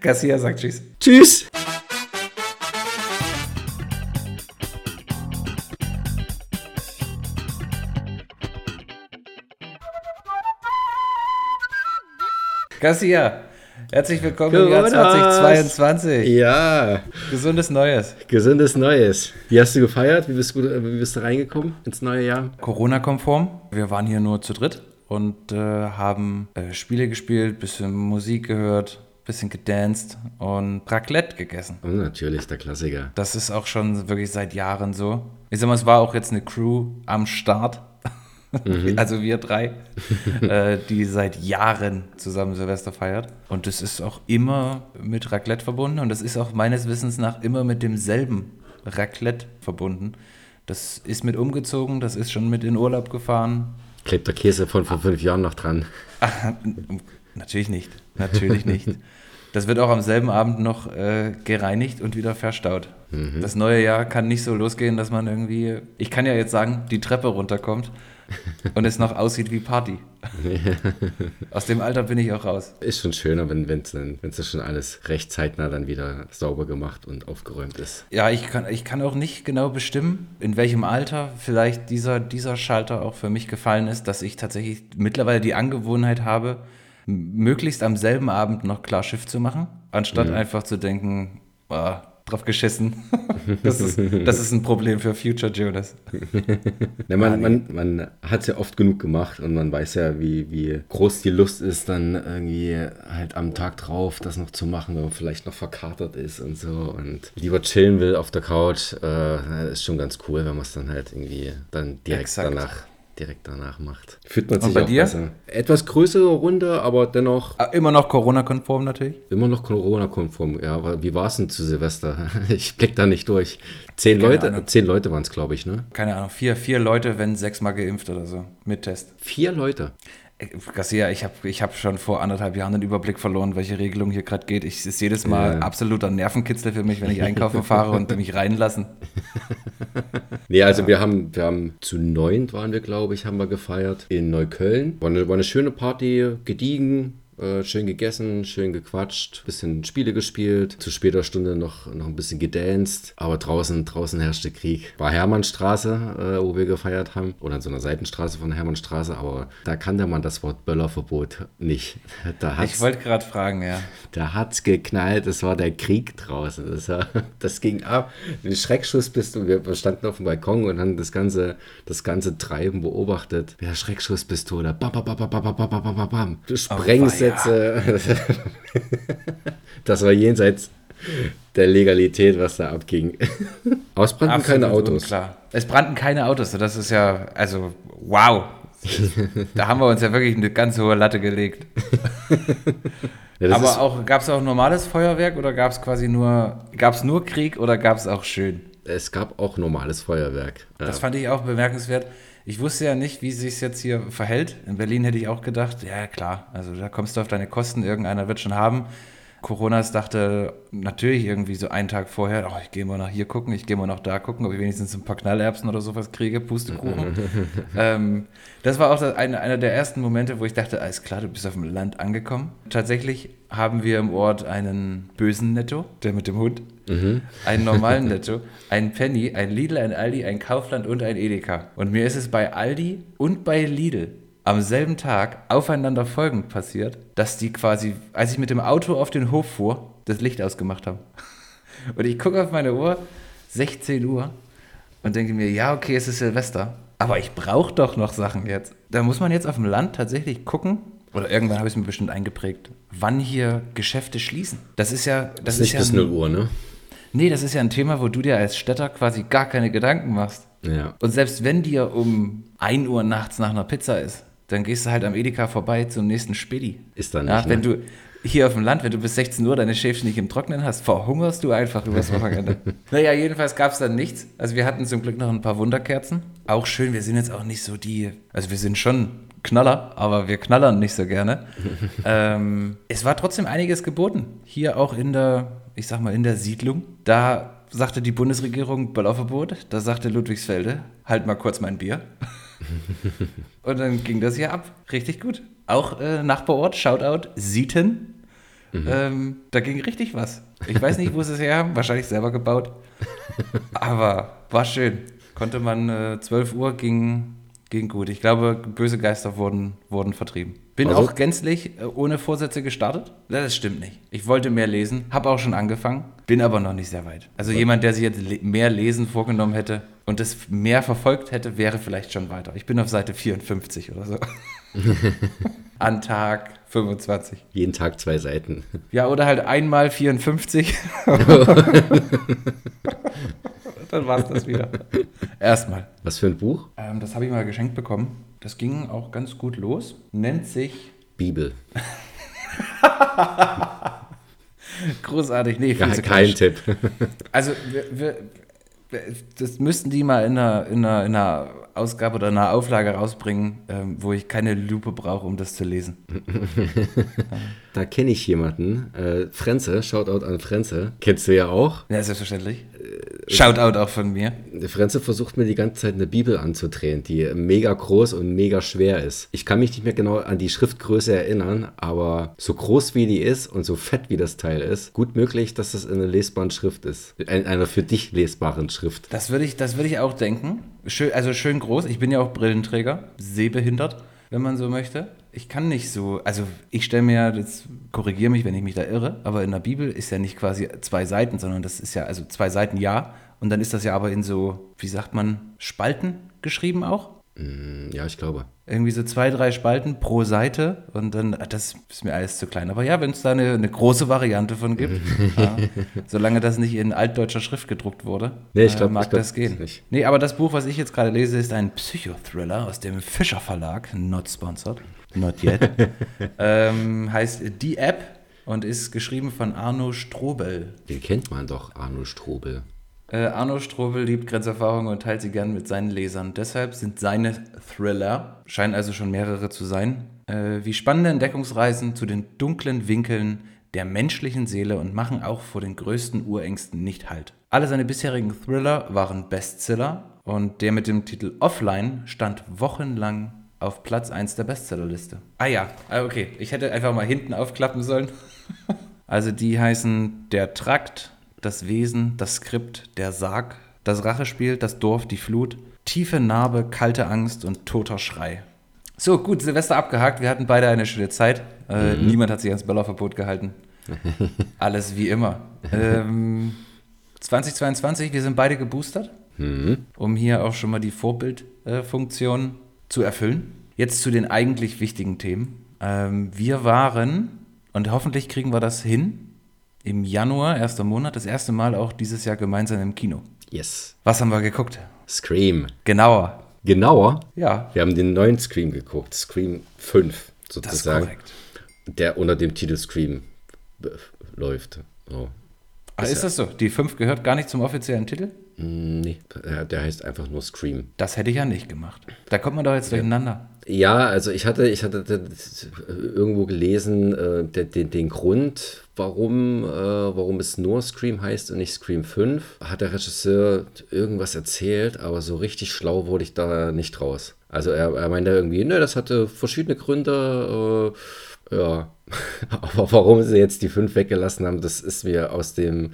Garcia sagt Tschüss. Tschüss. Garcia, herzlich willkommen im Jahr 2022. Ja. Gesundes Neues. Gesundes Neues. Wie hast du gefeiert? Wie bist du, wie bist du reingekommen ins neue Jahr? Corona-konform. Wir waren hier nur zu dritt und äh, haben äh, Spiele gespielt, bisschen Musik gehört, bisschen gedanced und Raclette gegessen. Und natürlich, der Klassiker. Das ist auch schon wirklich seit Jahren so. Ich sag mal, es war auch jetzt eine Crew am Start. Mhm. Also wir drei, äh, die seit Jahren zusammen Silvester feiert. Und das ist auch immer mit Raclette verbunden und das ist auch meines Wissens nach immer mit demselben Raclette verbunden. Das ist mit umgezogen, das ist schon mit in Urlaub gefahren. Klebt der Käse von vor fünf Jahren noch dran? Natürlich nicht, natürlich nicht. Das wird auch am selben Abend noch äh, gereinigt und wieder verstaut. Mhm. Das neue Jahr kann nicht so losgehen, dass man irgendwie, ich kann ja jetzt sagen, die Treppe runterkommt und es noch aussieht wie Party. Aus dem Alter bin ich auch raus. Ist schon schöner, wenn es das schon alles recht zeitnah dann wieder sauber gemacht und aufgeräumt ist. Ja, ich kann, ich kann auch nicht genau bestimmen, in welchem Alter vielleicht dieser, dieser Schalter auch für mich gefallen ist, dass ich tatsächlich mittlerweile die Angewohnheit habe, möglichst am selben Abend noch klar Schiff zu machen, anstatt mhm. einfach zu denken, oh, drauf geschissen. Das ist, das ist ein Problem für Future Jonas. Ja, man, man, man hat es ja oft genug gemacht und man weiß ja, wie, wie groß die Lust ist, dann irgendwie halt am Tag drauf das noch zu machen, wenn man vielleicht noch verkatert ist und so und lieber chillen will auf der Couch. Äh, ist schon ganz cool, wenn man es dann halt irgendwie dann direkt Exakt. danach direkt danach macht. Fühlt man sich bei auch dir? besser. Etwas größere Runde, aber dennoch. Ah, immer noch Corona-konform natürlich? Immer noch Corona-konform, ja. Aber wie war es denn zu Silvester? Ich blick da nicht durch. Zehn Keine Leute, Ahnung. zehn Leute waren es, glaube ich, ne? Keine Ahnung, vier, vier Leute, wenn sechsmal geimpft oder so, mit Test. Vier Leute? Garcia, ich habe ich hab schon vor anderthalb Jahren den Überblick verloren, welche Regelung hier gerade geht. Ich ist jedes Mal ja. absoluter Nervenkitzel für mich, wenn ich einkaufen fahre und mich reinlassen. nee, also ja. wir haben, wir haben zu neunt waren wir, glaube ich, haben wir gefeiert in Neukölln. War eine, war eine schöne Party, gediegen, äh, schön gegessen, schön gequatscht, bisschen Spiele gespielt, zu später Stunde noch, noch ein bisschen gedanced, aber draußen, draußen herrschte Krieg. War Hermannstraße, äh, wo wir gefeiert haben, oder an so einer Seitenstraße von Hermannstraße, aber da kannte man das Wort Böllerverbot nicht. Da ich wollte gerade fragen, ja. Da hat's geknallt, es war der Krieg draußen. Das, war, das ging ab. Ein Schreckschuss bist du, wir standen auf dem Balkon und haben das ganze, das ganze Treiben beobachtet. Ja, Schreckschusspistole, bam, bam, bam, bam, bam, bam, bam, bam, bam. Du sprengst oh, Sätze. das war jenseits der Legalität, was da abging. Aus brannten keine Autos. Klar. Es brannten keine Autos. Das ist ja, also, wow. da haben wir uns ja wirklich eine ganz hohe Latte gelegt. ja, Aber auch, gab es auch normales Feuerwerk oder gab es quasi nur, gab es nur Krieg oder gab es auch schön? Es gab auch normales Feuerwerk. Das fand ich auch bemerkenswert. Ich wusste ja nicht, wie sich jetzt hier verhält. In Berlin hätte ich auch gedacht, ja klar, also da kommst du auf deine Kosten, irgendeiner wird schon haben. Coronas dachte natürlich irgendwie so einen Tag vorher, oh, ich gehe mal nach hier gucken, ich gehe mal noch da gucken, ob ich wenigstens ein paar Knallerbsen oder sowas kriege, Pustekuchen. ähm, das war auch eine, einer der ersten Momente, wo ich dachte, alles klar, du bist auf dem Land angekommen. Tatsächlich haben wir im Ort einen bösen Netto, der mit dem Hund, mhm. einen normalen Netto, einen Penny, ein Lidl, ein Aldi, ein Kaufland und ein Edeka. Und mir ist es bei Aldi und bei Lidl am selben Tag aufeinander folgend passiert, dass die quasi, als ich mit dem Auto auf den Hof fuhr, das Licht ausgemacht haben. Und ich gucke auf meine Uhr, 16 Uhr, und denke mir, ja, okay, es ist Silvester, aber ich brauche doch noch Sachen jetzt. Da muss man jetzt auf dem Land tatsächlich gucken, oder irgendwann habe ich es mir bestimmt eingeprägt, wann hier Geschäfte schließen. Das ist ja. Das, das ist nicht ja bis 0 Uhr, ne? Nee, das ist ja ein Thema, wo du dir als Städter quasi gar keine Gedanken machst. Ja. Und selbst wenn dir um 1 Uhr nachts nach einer Pizza ist, dann gehst du halt am Edeka vorbei zum nächsten Spedi. Ist dann nicht. Ja, wenn ne? du hier auf dem Land, wenn du bis 16 Uhr deine Schäfchen nicht im Trocknen hast, verhungerst du einfach übers Wochenende. naja, jedenfalls gab es dann nichts. Also wir hatten zum Glück noch ein paar Wunderkerzen. Auch schön, wir sind jetzt auch nicht so die, also wir sind schon Knaller, aber wir knallern nicht so gerne. ähm, es war trotzdem einiges geboten. Hier auch in der, ich sag mal, in der Siedlung. Da sagte die Bundesregierung Böllerverbot. Da sagte Ludwigsfelde, halt mal kurz mein Bier. Und dann ging das hier ab. Richtig gut. Auch äh, Nachbarort, Shoutout, Sieten. Mhm. Ähm, da ging richtig was. Ich weiß nicht, wo sie es her haben, wahrscheinlich selber gebaut. Aber war schön. Konnte man, äh, 12 Uhr ging, ging gut. Ich glaube, böse Geister wurden, wurden vertrieben. Bin also? auch gänzlich äh, ohne Vorsätze gestartet. Das stimmt nicht. Ich wollte mehr lesen, habe auch schon angefangen, bin aber noch nicht sehr weit. Also jemand, der sich jetzt mehr Lesen vorgenommen hätte und das mehr verfolgt hätte, wäre vielleicht schon weiter. Ich bin auf Seite 54 oder so. An Tag 25. Jeden Tag zwei Seiten. Ja, oder halt einmal 54. Dann war es das wieder. Erstmal. Was für ein Buch? Ähm, das habe ich mal geschenkt bekommen. Das ging auch ganz gut los. Nennt sich Bibel. Großartig. Nee, ja, kein Tipp. also, wir, wir, das müssten die mal in einer, in einer, in einer Ausgabe oder einer Auflage rausbringen, ähm, wo ich keine Lupe brauche, um das zu lesen. da kenne ich jemanden. Äh, Frenze, Shoutout an Frenze. Kennst du ja auch. Ja, selbstverständlich. Shoutout auch von mir. Frenze versucht mir die ganze Zeit eine Bibel anzudrehen, die mega groß und mega schwer ist. Ich kann mich nicht mehr genau an die Schriftgröße erinnern, aber so groß wie die ist und so fett wie das Teil ist, gut möglich, dass das in einer lesbaren Schrift ist. In einer für dich lesbaren Schrift. Das würde ich, würd ich auch denken. Schön, also schön groß. Ich bin ja auch Brillenträger, sehbehindert, wenn man so möchte ich kann nicht so, also ich stelle mir ja, das korrigiere mich, wenn ich mich da irre, aber in der Bibel ist ja nicht quasi zwei Seiten, sondern das ist ja, also zwei Seiten ja, und dann ist das ja aber in so, wie sagt man, Spalten geschrieben auch. Mm, ja, ich glaube. Irgendwie so zwei, drei Spalten pro Seite und dann, ah, das ist mir alles zu klein. Aber ja, wenn es da eine, eine, große Variante von gibt, ja, solange das nicht in altdeutscher Schrift gedruckt wurde, nee, ich glaub, äh, mag ich glaub, das gehen. Nicht. Nee, aber das Buch, was ich jetzt gerade lese, ist ein Psychothriller aus dem Fischer Verlag, not sponsored, not yet. ähm, heißt Die App und ist geschrieben von Arno Strobel. Den kennt man doch, Arno Strobel. Äh, Arno Strobel liebt Grenzerfahrungen und teilt sie gern mit seinen Lesern. Deshalb sind seine Thriller, scheinen also schon mehrere zu sein, äh, wie spannende Entdeckungsreisen zu den dunklen Winkeln der menschlichen Seele und machen auch vor den größten Urängsten nicht Halt. Alle seine bisherigen Thriller waren Bestseller und der mit dem Titel Offline stand wochenlang auf Platz 1 der Bestsellerliste. Ah ja, ah, okay. Ich hätte einfach mal hinten aufklappen sollen. also die heißen Der Trakt, das Wesen, das Skript, der Sarg, das Rachespiel, das Dorf, die Flut, tiefe Narbe, kalte Angst und toter Schrei. So, gut, Silvester abgehakt. Wir hatten beide eine schöne Zeit. Äh, mhm. Niemand hat sich ans Böllerverbot gehalten. Alles wie immer. Ähm, 2022, wir sind beide geboostert, mhm. um hier auch schon mal die Vorbildfunktion äh, zu erfüllen. Jetzt zu den eigentlich wichtigen Themen. Ähm, wir waren, und hoffentlich kriegen wir das hin, im Januar, erster Monat, das erste Mal auch dieses Jahr gemeinsam im Kino. Yes. Was haben wir geguckt? Scream. Genauer. Genauer? Ja. Wir haben den neuen Scream geguckt, Scream 5 sozusagen. Das ist korrekt. Der unter dem Titel Scream läuft. Oh. Ah, ist, ist das so? Die 5 gehört gar nicht zum offiziellen Titel? Nee, der heißt einfach nur Scream. Das hätte ich ja nicht gemacht. Da kommt man doch jetzt durcheinander. Ja, also ich hatte, ich hatte irgendwo gelesen, äh, den, den Grund, warum, äh, warum es nur Scream heißt und nicht Scream 5. Hat der Regisseur irgendwas erzählt, aber so richtig schlau wurde ich da nicht raus. Also er, er meinte irgendwie, ne, das hatte verschiedene Gründe. Äh, ja, aber warum sie jetzt die 5 weggelassen haben, das ist mir aus dem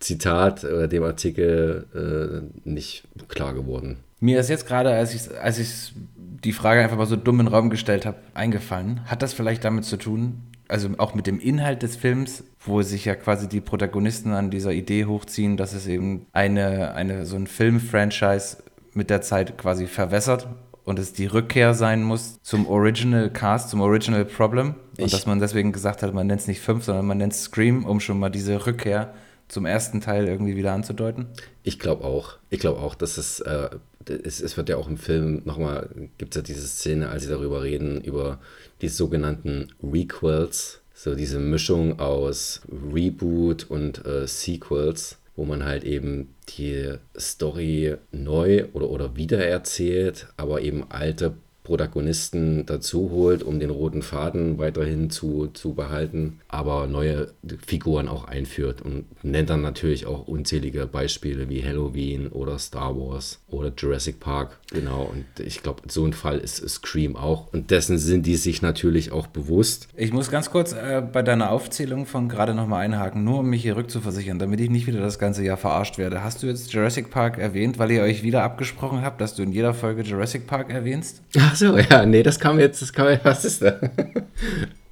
Zitat oder dem Artikel äh, nicht klar geworden. Mir ist jetzt gerade, als ich, als ich die Frage einfach mal so dumm in den Raum gestellt habe, eingefallen. Hat das vielleicht damit zu tun, also auch mit dem Inhalt des Films, wo sich ja quasi die Protagonisten an dieser Idee hochziehen, dass es eben eine, eine so ein Film-Franchise mit der Zeit quasi verwässert und es die Rückkehr sein muss zum Original Cast, zum Original Problem. Und ich dass man deswegen gesagt hat, man nennt es nicht 5, sondern man nennt es Scream, um schon mal diese Rückkehr zum ersten Teil irgendwie wieder anzudeuten? Ich glaube auch. Ich glaube auch, dass es, äh, es, es wird ja auch im Film nochmal, gibt es ja diese Szene, als sie darüber reden, über die sogenannten Requels, so diese Mischung aus Reboot und äh, Sequels, wo man halt eben die Story neu oder, oder wiedererzählt, aber eben alte Protagonisten dazu holt, um den roten Faden weiterhin zu, zu behalten, aber neue Figuren auch einführt und nennt dann natürlich auch unzählige Beispiele wie Halloween oder Star Wars oder Jurassic Park. Genau, und ich glaube, so ein Fall ist Scream auch. Und dessen sind die sich natürlich auch bewusst. Ich muss ganz kurz äh, bei deiner Aufzählung von gerade nochmal einhaken, nur um mich hier rückzuversichern, damit ich nicht wieder das ganze Jahr verarscht werde. Hast du jetzt Jurassic Park erwähnt, weil ihr euch wieder abgesprochen habt, dass du in jeder Folge Jurassic Park erwähnst? Ach so, ja, nee, das kam jetzt, das kam jetzt, was ist da?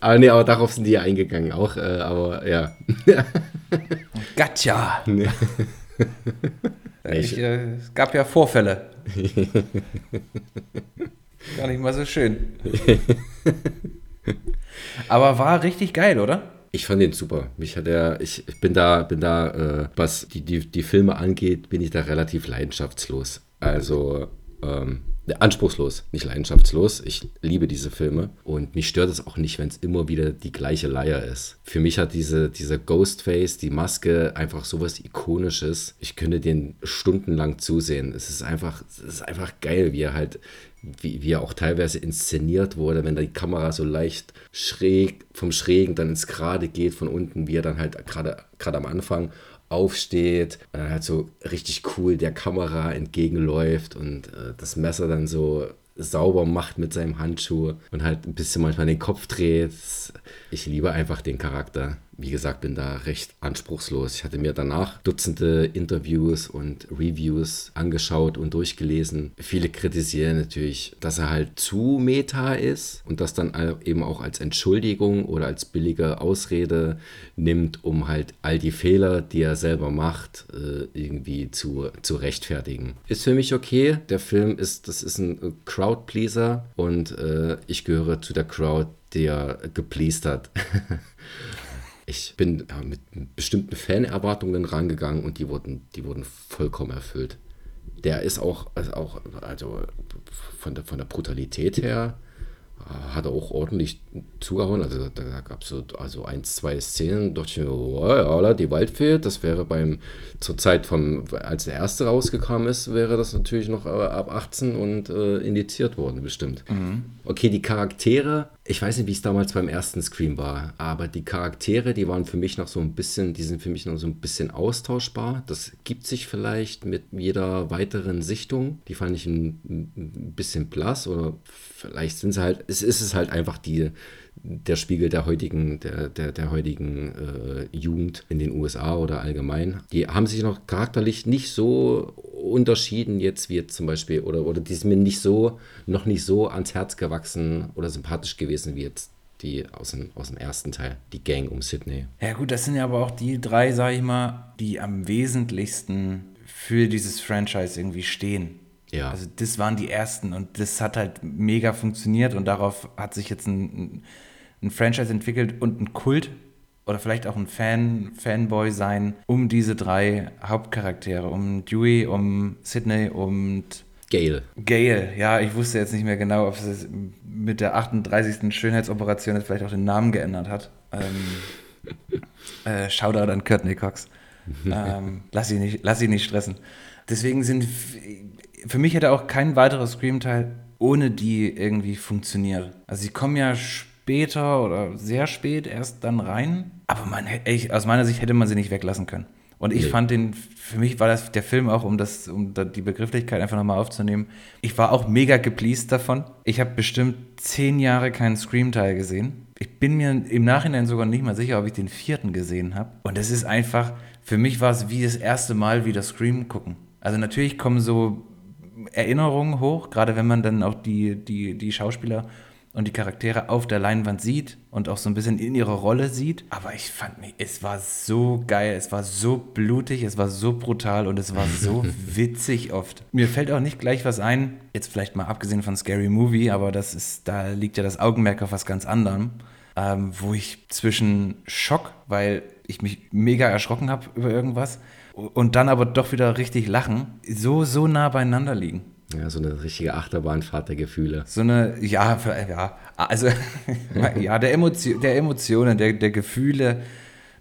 aber nee, aber darauf sind die ja eingegangen auch, äh, aber ja. Gotcha! Nee. Ich, äh, es gab ja Vorfälle. Gar nicht mal so schön. Aber war richtig geil, oder? Ich fand den super. Mich hat er, ich bin da, bin da, äh, was die, die, die Filme angeht, bin ich da relativ leidenschaftslos. Also, ähm, anspruchslos, nicht leidenschaftslos. Ich liebe diese Filme und mich stört es auch nicht, wenn es immer wieder die gleiche Leier ist. Für mich hat diese, diese Ghostface, die Maske einfach sowas Ikonisches. Ich könnte den stundenlang zusehen. Es ist einfach, es ist einfach geil, wie er halt wie, wie er auch teilweise inszeniert wurde, wenn da die Kamera so leicht schräg, vom Schrägen dann ins Gerade geht von unten, wie er dann halt gerade am Anfang aufsteht und dann halt so richtig cool der Kamera entgegenläuft und äh, das Messer dann so sauber macht mit seinem Handschuh und halt ein bisschen manchmal den Kopf dreht. Ich liebe einfach den Charakter wie gesagt, bin da recht anspruchslos. Ich hatte mir danach Dutzende Interviews und Reviews angeschaut und durchgelesen. Viele kritisieren natürlich, dass er halt zu meta ist und das dann eben auch als Entschuldigung oder als billige Ausrede nimmt, um halt all die Fehler, die er selber macht, äh, irgendwie zu, zu rechtfertigen. Ist für mich okay. Der Film ist, das ist ein Crowdpleaser und äh, ich gehöre zu der Crowd, der gepleased hat. ich bin ja, mit bestimmten Fanerwartungen rangegangen und die wurden, die wurden vollkommen erfüllt. Der ist auch, also auch also von, der, von der Brutalität her, äh, hat er auch ordentlich zugehauen. Also da gab es so also ein, zwei Szenen, dachte ich mir, oh, ja, die Waldfee, das wäre beim, zur Zeit von, als der erste rausgekommen ist, wäre das natürlich noch äh, ab 18 und äh, indiziert worden, bestimmt. Mhm. Okay, die Charaktere ich weiß nicht, wie es damals beim ersten Scream war, aber die Charaktere, die waren für mich noch so ein bisschen, die sind für mich noch so ein bisschen austauschbar. Das gibt sich vielleicht mit jeder weiteren Sichtung. Die fand ich ein, ein bisschen blass oder vielleicht sind sie halt, es ist es halt einfach die, der Spiegel der heutigen, der, der, der heutigen äh, Jugend in den USA oder allgemein. Die haben sich noch charakterlich nicht so unterschieden jetzt wie jetzt zum Beispiel, oder, oder die sind mir nicht so, noch nicht so ans Herz gewachsen oder sympathisch gewesen wie jetzt die aus dem, aus dem ersten Teil, die Gang um Sydney. Ja gut, das sind ja aber auch die drei, sag ich mal, die am wesentlichsten für dieses Franchise irgendwie stehen. Ja. Also das waren die ersten und das hat halt mega funktioniert und darauf hat sich jetzt ein, ein Franchise entwickelt und ein Kult oder vielleicht auch ein Fan, Fanboy sein um diese drei Hauptcharaktere, um Dewey, um Sydney und Gail. Gail, ja, ich wusste jetzt nicht mehr genau, ob es mit der 38. Schönheitsoperation jetzt vielleicht auch den Namen geändert hat. Ähm, äh, Shoutout an Courtney Cox. ähm, lass, ihn nicht, lass ihn nicht stressen. Deswegen sind, für mich hätte auch kein weiterer Scream-Teil ohne die irgendwie funktioniert. Also sie kommen ja später oder sehr spät erst dann rein. Aber man, ich, aus meiner Sicht hätte man sie nicht weglassen können. Und ich nee. fand den, für mich war das der Film auch, um das, um die Begrifflichkeit einfach nochmal aufzunehmen. Ich war auch mega gepleased davon. Ich habe bestimmt zehn Jahre keinen Scream-Teil gesehen. Ich bin mir im Nachhinein sogar nicht mal sicher, ob ich den vierten gesehen habe. Und es ist einfach, für mich war es wie das erste Mal wieder Scream gucken. Also natürlich kommen so Erinnerungen hoch, gerade wenn man dann auch die, die, die Schauspieler und die Charaktere auf der Leinwand sieht und auch so ein bisschen in ihrer Rolle sieht. Aber ich fand mich, es war so geil, es war so blutig, es war so brutal und es war so witzig oft. Mir fällt auch nicht gleich was ein, jetzt vielleicht mal abgesehen von Scary Movie, aber das ist, da liegt ja das Augenmerk auf was ganz anderem, ähm, wo ich zwischen Schock, weil ich mich mega erschrocken habe über irgendwas, und dann aber doch wieder richtig lachen, so, so nah beieinander liegen. Ja, so eine richtige Achterbahnfahrt der Gefühle. So eine, ja, ja, also, ja, der, Emotio der Emotionen, der, der Gefühle,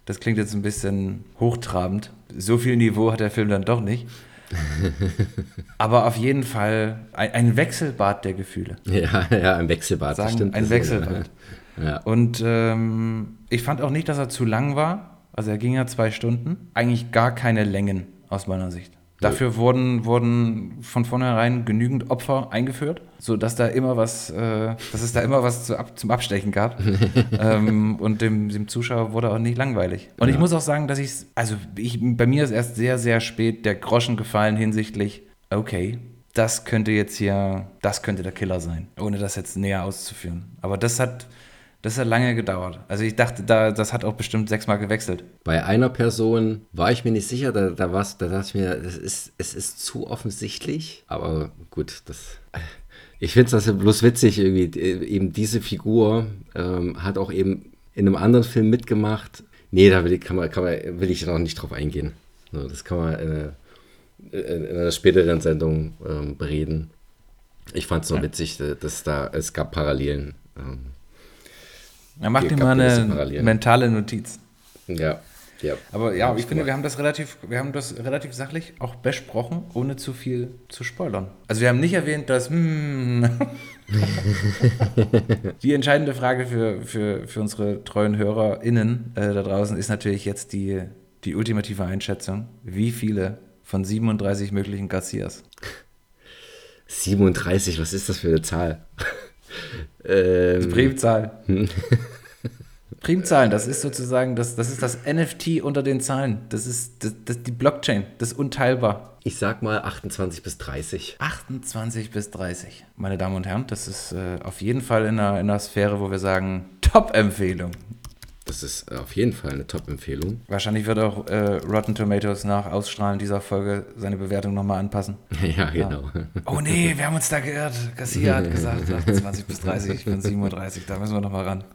das klingt jetzt ein bisschen hochtrabend. So viel Niveau hat der Film dann doch nicht. Aber auf jeden Fall ein, ein Wechselbad der Gefühle. Ja, ja, ein Wechselbad, Sagen, das stimmt. ein Wechselbad. Ja. Und ähm, ich fand auch nicht, dass er zu lang war. Also er ging ja zwei Stunden. Eigentlich gar keine Längen aus meiner Sicht. Dafür wurden, wurden von vornherein genügend Opfer eingeführt, sodass da immer was, äh, dass es da immer was zu ab, zum Abstechen gab. ähm, und dem, dem Zuschauer wurde auch nicht langweilig. Und ich muss auch sagen, dass ich also ich, bei mir ist erst sehr, sehr spät der Groschen gefallen hinsichtlich, okay, das könnte jetzt hier, das könnte der Killer sein, ohne das jetzt näher auszuführen. Aber das hat, das hat lange gedauert. Also ich dachte, da, das hat auch bestimmt sechsmal gewechselt. Bei einer Person war ich mir nicht sicher, da, da, war's, da dachte ich mir, das ist, es ist zu offensichtlich. Aber gut, das. Ich finde es also bloß witzig, irgendwie, äh, eben diese Figur ähm, hat auch eben in einem anderen Film mitgemacht. Nee, da will ich, kann man, kann man, will ich noch nicht drauf eingehen. Das kann man äh, in einer späteren Sendung ähm, bereden. Ich fand es nur witzig, äh, dass da, es gab Parallelen. Ähm, Er macht Hier ihm gab mal eine mentale Notiz. ja, ja. Aber ja, ich finde, wir haben das relativ, wir haben das relativ sachlich auch besprochen, ohne zu viel zu spoilern. Also wir haben nicht erwähnt, dass hm, die entscheidende Frage für, für, für unsere treuen HörerInnen äh, da draußen ist natürlich jetzt die, die ultimative Einschätzung. Wie viele von 37 möglichen Garcias? 37, was ist das für eine Zahl? Ähm, Primzahl. Primzahlen, das ist sozusagen, das, das ist das NFT unter den Zahlen. Das ist das, das, die Blockchain, das ist unteilbar. ich sag mal 28 bis 30. 28 bis 30. Meine Damen und Herren, das ist äh, auf jeden Fall in einer, in einer Sphäre, wo wir sagen, Top-Empfehlung. Das ist äh, auf jeden Fall eine Top-Empfehlung. Wahrscheinlich wird auch äh, Rotten Tomatoes nach Ausstrahlen dieser Folge seine Bewertung nochmal anpassen. ja, genau. Oh nee, wir haben uns da geirrt. Garcia hat gesagt 28 bis 30, ich bin 37, da müssen wir nochmal ran.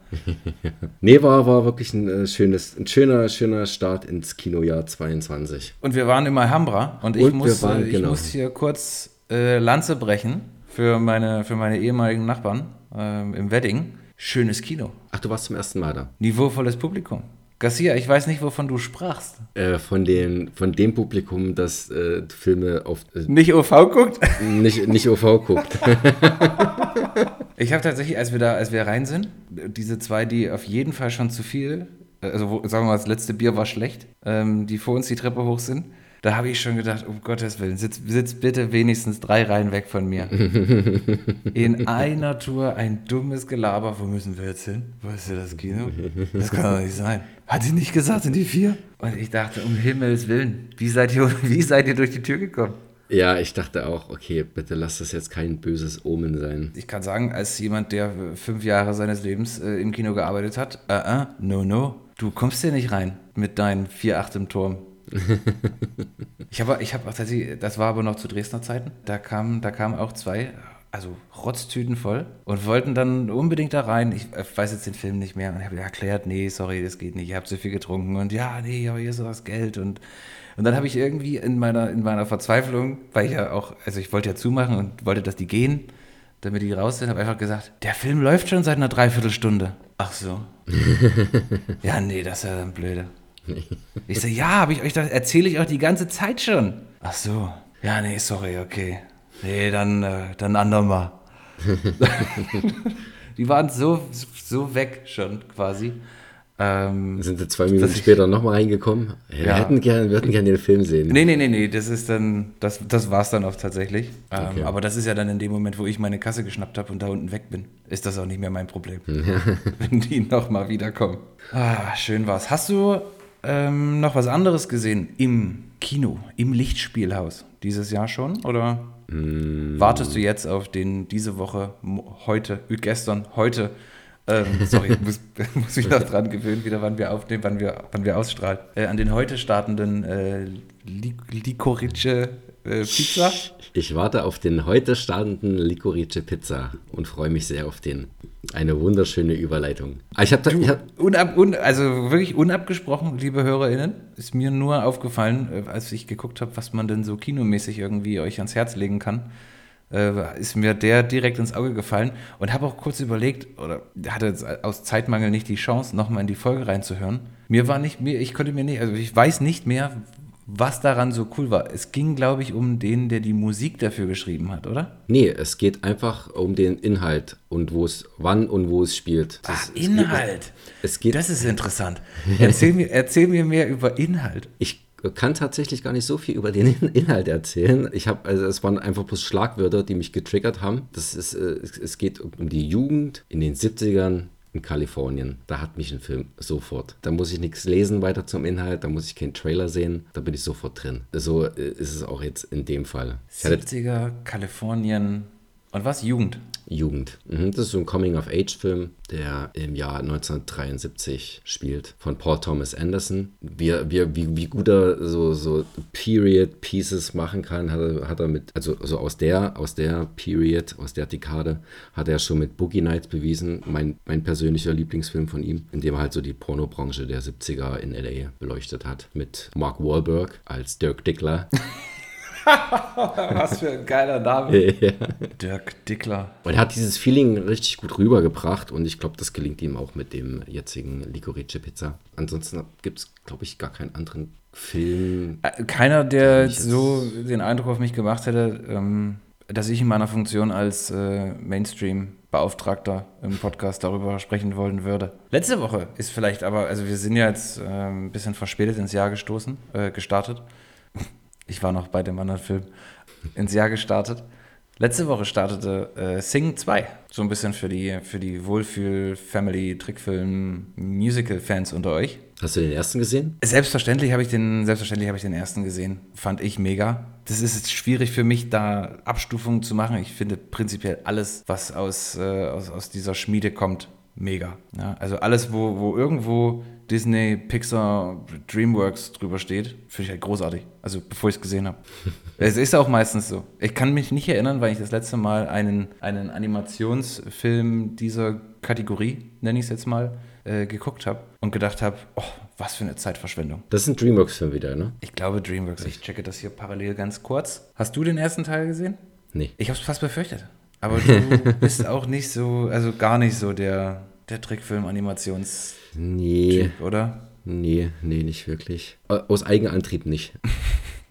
Nee, war, war wirklich ein, äh, schönes, ein schöner, schöner Start ins Kinojahr 22. Und wir waren in Alhambra und ich, Und muss, waren, äh, ich genau. muss hier kurz äh, Lanze brechen für meine, für meine ehemaligen Nachbarn ähm, im Wedding. Schönes Kino. Ach, du warst zum ersten Mal da. Niveauvolles Publikum. Garcia, ich weiß nicht, wovon du sprachst. Äh, von, den, von dem Publikum, das äh, Filme auf äh, Nicht OV guckt? nicht, nicht OV guckt. Ich habe tatsächlich, als wir da, als wir rein sind, diese zwei, die auf jeden Fall schon zu viel, also wo, sagen wir mal, das letzte Bier war schlecht, ähm, die vor uns die Treppe hoch sind, da habe ich schon gedacht, um Gottes Willen, sitz, sitz bitte wenigstens drei Reihen weg von mir. In einer Tour ein dummes Gelaber, wo müssen wir jetzt hin? Wo ist denn das Kino? Das kann doch nicht sein. Hat sie nicht gesagt, sind die vier? Und ich dachte, um Himmels Willen, wie seid ihr, wie seid ihr durch die Tür gekommen? ja, ich dachte auch, okay, bitte lass das jetzt kein böses Omen sein. Ich kann sagen, als jemand, der fünf Jahre seines Lebens äh, im Kino gearbeitet hat, äh, äh, no, no, du kommst hier nicht rein mit deinen 4,8 im Turm. ich habe ich hab auch tatsächlich, das war aber noch zu Dresdner Zeiten, da kamen da kamen auch zwei, also Rotztüten voll und wollten dann unbedingt da rein. Ich weiß jetzt den Film nicht mehr und habe erklärt, nee, sorry, das geht nicht, ich habe zu viel getrunken und ja, nee, aber hier ist doch das Geld und und dann habe ich irgendwie in meiner, in meiner Verzweiflung, weil ich ja auch, also ich wollte ja zumachen und wollte, dass die gehen, damit die raus sind, habe einfach gesagt, der Film läuft schon seit einer Dreiviertelstunde. Ach so. ja, nee, das ist ja dann blöde. Ich so, ja, habe ich euch das, erzähle ich euch die ganze Zeit schon. Ach so. Ja, nee, sorry, okay. Nee, dann, äh, dann andermal. die waren so, so weg schon quasi. Ähm, Sind sie zwei Minuten ich- später nochmal reingekommen? Ja, Wir Ja. hätten gern, wir hätten gern den Film sehen. Nee, nee, nee, nee, das ist dann, das, das war es dann auch tatsächlich. Ähm, Okay. Aber das ist ja dann in dem Moment, wo ich meine Kasse geschnappt habe und da unten weg bin, ist das auch nicht mehr mein Problem. Wenn die nochmal wiederkommen. Ah, schön war's. Hast du ähm, noch was anderes gesehen im Kino, im Lichtspielhaus dieses Jahr schon? Oder wartest du jetzt auf den diese Woche, heute, gestern, heute, ähm, sorry, muss, muss mich noch dran gewöhnen, wieder wann wir aufnehmen, wann wir, wann wir ausstrahlen, äh, an den heute startenden äh, Li- Licorice äh, Pizza? Ich warte auf den heute startenden Licorice Pizza und freue mich sehr auf den. Eine wunderschöne Überleitung. Ah, Ich habe ich hab, Unab, un, also wirklich unabgesprochen, liebe HörerInnen, ist mir nur aufgefallen, äh, als ich geguckt habe, was man denn so kinomäßig irgendwie euch ans Herz legen kann, äh, ist mir der direkt ins Auge gefallen und habe auch kurz überlegt, oder hatte aus Zeitmangel nicht die Chance, nochmal in die Folge reinzuhören. Mir war nicht, mir, ich konnte mir nicht, also ich weiß nicht mehr, was daran so cool war. Es ging, glaube ich, um den, der die Musik dafür geschrieben hat, oder? Nee, es geht einfach um den Inhalt und wo es, wann und wo es spielt. Ah, Das- es Inhalt. Es geht, Das ist interessant. Erzähl mir, erzähl mir mehr über Inhalt. ich kann tatsächlich gar nicht so viel über den Inhalt erzählen. Ich habe, also es waren einfach bloß Schlagwörter, die mich getriggert haben. Das ist, äh, es, es geht um die Jugend in den 70ern in Kalifornien. Da hat mich ein Film sofort. Da muss ich nichts lesen weiter zum Inhalt, da muss ich keinen Trailer sehen, da bin ich sofort drin. So äh, ist es auch jetzt in dem Fall. Ich hatte 70er, Kalifornien und was? Jugend. Jugend. Mhm, das ist so ein Coming-of-Age-Film, der im Jahr 1973 spielt, von Paul Thomas Anderson. Wie, wie, wie, wie gut er so, so Period-Pieces machen kann, hat er, hat er mit, also, also aus, der, aus der Period, aus der Dekade, hat er schon mit Boogie Nights bewiesen, mein, mein persönlicher Lieblingsfilm von ihm, in dem er halt so die Pornobranche der 70er in L.A. beleuchtet hat, mit Mark Wahlberg als Dirk Dickler. Was für ein geiler Name. ja. Dirk Dickler. Und er hat dieses Feeling richtig gut rübergebracht und ich glaube, das gelingt ihm auch mit dem jetzigen Licorice Pizza. Ansonsten gibt es, glaube ich, gar keinen anderen Film. Äh, Keiner, der jetzt- so den Eindruck auf mich gemacht hätte, ähm, dass ich in meiner Funktion als äh, Mainstream-Beauftragter im Podcast darüber sprechen wollen würde. Letzte Woche ist vielleicht aber, also wir sind ja jetzt äh, ein bisschen verspätet ins Jahr gestoßen, äh, gestartet. Ich war noch bei dem anderen Film ins Jahr gestartet. Letzte Woche startete äh, Sing 2. So ein bisschen für die, für die Wohlfühl-Family-Trickfilm-Musical-Fans unter euch. Hast du den ersten gesehen? Selbstverständlich habe ich den, selbstverständlich habe ich den ersten gesehen. Fand ich mega. Das ist jetzt schwierig für mich, da Abstufungen zu machen. Ich finde prinzipiell alles, was aus, äh, aus, aus dieser Schmiede kommt, mega. Ja, also alles, wo, wo irgendwo Disney, Pixar, Dreamworks drüber steht, finde ich halt großartig. Also bevor ich es gesehen habe. es ist auch meistens so. Ich kann mich nicht erinnern, weil ich das letzte Mal einen, einen Animationsfilm dieser Kategorie, nenne ich es jetzt mal, äh, geguckt habe und gedacht habe, oh, was für eine Zeitverschwendung. Das ist ein Dreamworks-Film wieder, ne? Ich glaube Dreamworks. Ich checke das hier parallel ganz kurz. Hast du den ersten Teil gesehen? Nee. Ich habe es fast befürchtet. Aber du bist auch nicht so, also gar nicht so der, der Trickfilm-Animations-Typ, Nee, oder? nee, nee, nicht wirklich. Aus Eigenantrieb nicht.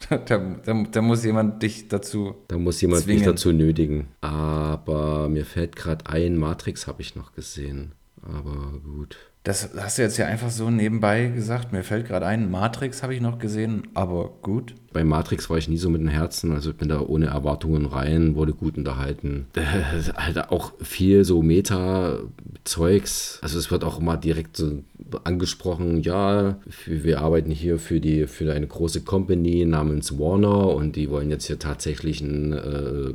Da, da, da muss jemand dich dazu. Da muss jemand Zwingen. mich dazu nötigen. Aber mir fällt gerade ein, Matrix habe ich noch gesehen. Aber gut. Das hast du jetzt ja einfach so nebenbei gesagt. Mir fällt gerade ein, Matrix habe ich noch gesehen, aber gut. Bei Matrix war ich nie so mit dem Herzen, also ich bin da ohne Erwartungen rein, wurde gut unterhalten. Äh, halt auch viel so Meta-Zeugs. Also es wird auch immer direkt so angesprochen, ja, wir arbeiten hier für die für eine große Company namens Warner und die wollen jetzt hier tatsächlich ein, äh,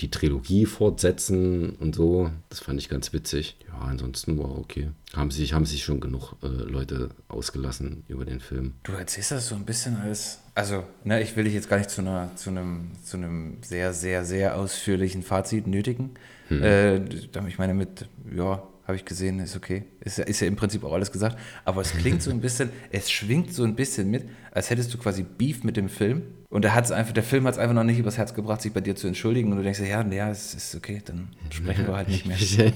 die Trilogie fortsetzen und so. Das fand ich ganz witzig. Ja, ansonsten war okay. Haben sich, haben sich schon genug äh, Leute ausgelassen über den Film. Du erzählst das so ein bisschen als. Also, ne, ich will dich jetzt gar nicht zu, einer, zu, einem, zu einem sehr, sehr, sehr ausführlichen Fazit nötigen. Äh, ich meine, mit, ja, habe ich gesehen, ist okay. Ist, ja- ist ja im Prinzip auch alles gesagt. Aber es klingt so ein bisschen, es schwingt so ein bisschen mit, als hättest du quasi Beef mit dem Film. Und der, hat's einfach, der Film hat es einfach noch nicht übers Herz gebracht, sich bei dir zu entschuldigen. Und du denkst, ja, ja, es ist okay, dann sprechen wir halt nicht mehr.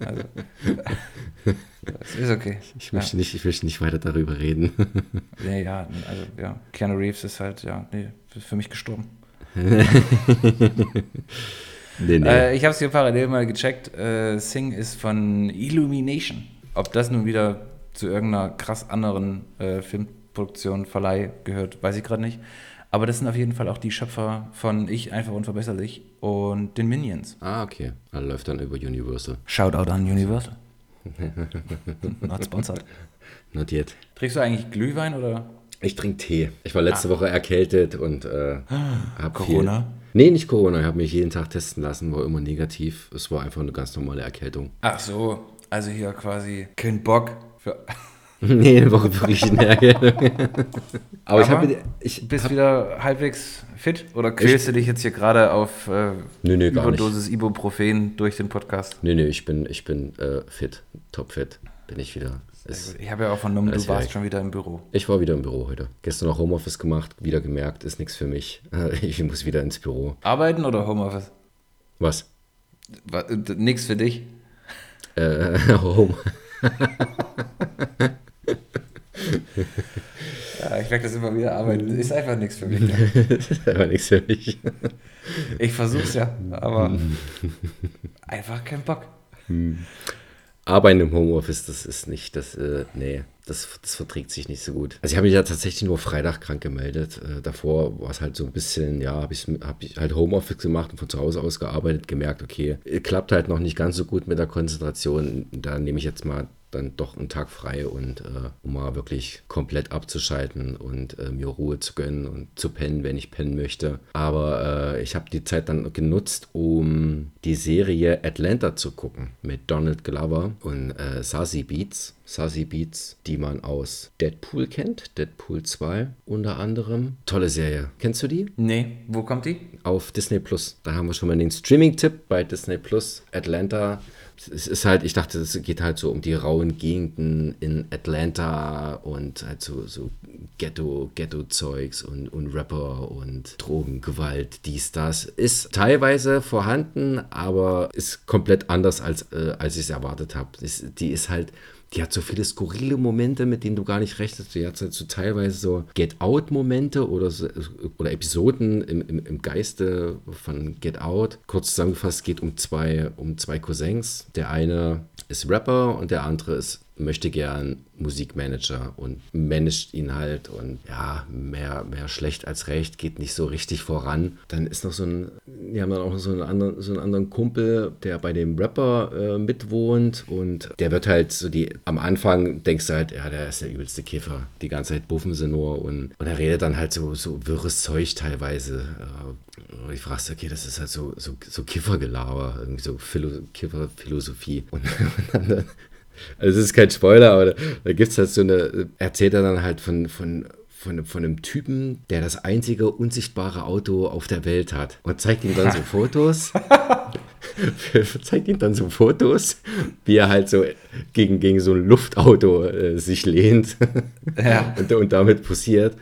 Also, es ist okay. Ich möchte, nicht, ich möchte nicht weiter darüber reden. Ja, ja, also ja, Keanu Reeves ist halt, ja, nee, für mich gestorben. Nee, nee. Äh, ich habe es hier parallel mal gecheckt. Äh, Sing ist von Illumination. Ob das nun wieder zu irgendeiner krass anderen äh, Filmproduktion, Verleih gehört, weiß ich gerade nicht. Aber das sind auf jeden Fall auch die Schöpfer von Ich, einfach unverbesserlich und den Minions. ah, okay. Er läuft dann über Universal. Shoutout an Universal. Not sponsored. Notiert. Trinkst du eigentlich Glühwein oder? Ich trinke Tee. Ich war letzte Woche erkältet und äh, hab Corona? Viel, nee, nicht Corona. Ich habe mich jeden Tag testen lassen, war immer negativ. Es war einfach eine ganz normale Erkältung. Ach so, also hier quasi kein Bock für. nee, war wirklich eine Erkältung. Aber, ich habe ich Bist hab, wieder halbwegs fit oder quälst du dich jetzt hier gerade auf äh, Nö, nö, gar nicht. Überdosis Ibuprofen durch den Podcast? Nee, nee, ich bin, ich bin äh, fit. Topfit bin ich wieder. Es, Ich habe ja auch vernommen, du warst schon wieder im Büro. ich war wieder im Büro heute. Gestern auch Homeoffice gemacht, wieder gemerkt, ist nichts für mich. Ich muss wieder ins Büro. Arbeiten oder Homeoffice? Was? Wa- äh, Nix für dich. Äh, Home. ja, ich merke das immer wieder, aber ist einfach nichts für mich. ist einfach nichts für mich. Ich versuch's ja, aber einfach kein Bock. Arbeiten im Homeoffice, das ist nicht, das, äh, nee, das, das verträgt sich nicht so gut. Also ich habe mich ja tatsächlich nur Freitag krank gemeldet. Äh, davor war es halt so ein bisschen, ja, habe hab ich halt Homeoffice gemacht und von zu Hause aus gearbeitet, gemerkt, okay, klappt halt noch nicht ganz so gut mit der Konzentration. Da nehme ich jetzt mal dann doch einen Tag frei und äh, um mal wirklich komplett abzuschalten und äh, mir Ruhe zu gönnen und zu pennen, wenn ich pennen möchte. Aber äh, ich habe die Zeit dann genutzt, um die Serie Atlanta zu gucken mit Donald Glover und äh, Sassy Beats. Sassy Beats, die man aus Deadpool kennt, Deadpool 2 unter anderem. Tolle Serie. Kennst du die? Nee, wo kommt die? Auf Disney Plus. Da haben wir schon mal den Streaming-Tipp bei Disney Plus. Atlanta es ist halt, ich dachte, es geht halt so um die rauen Gegenden in Atlanta und halt so, so Ghetto, Ghetto-Zeugs und, und Rapper und Drogengewalt, dies, das. Ist teilweise vorhanden, aber ist komplett anders, als, äh, als ich es erwartet habe. Die ist halt die hat so viele skurrile Momente, mit denen du gar nicht rechnest. Die hat halt so teilweise so Get-Out-Momente oder, so, oder Episoden im, im, im Geiste von Get Out. Kurz zusammengefasst geht um zwei, um zwei Cousins. Der eine ist Rapper und der andere ist möchte gern Musikmanager und managt ihn halt und ja, mehr, mehr schlecht als recht, geht nicht so richtig voran. Dann ist noch so ein, wir haben dann auch so einen anderen, so einen anderen Kumpel, der bei dem Rapper äh, mitwohnt und der wird halt so die, am Anfang denkst du halt, ja, der ist der übelste Kiffer. Die ganze Zeit buffen sie nur und, und er redet dann halt so, so wirres Zeug teilweise. Äh, ich fragst, okay, das ist halt so, so, so Kiffergelaber, irgendwie so Philo Kifferphilosophie. Und, und dann also es ist kein Spoiler, aber da, da gibt es halt so eine, erzählt er dann halt von, von, von, von einem Typen, der das einzige unsichtbare Auto auf der Welt hat. Und zeigt ihm dann so Fotos. zeigt ihm dann so Fotos, wie er halt so gegen, gegen so ein Luftauto äh, sich lehnt ja. und, und damit posiert.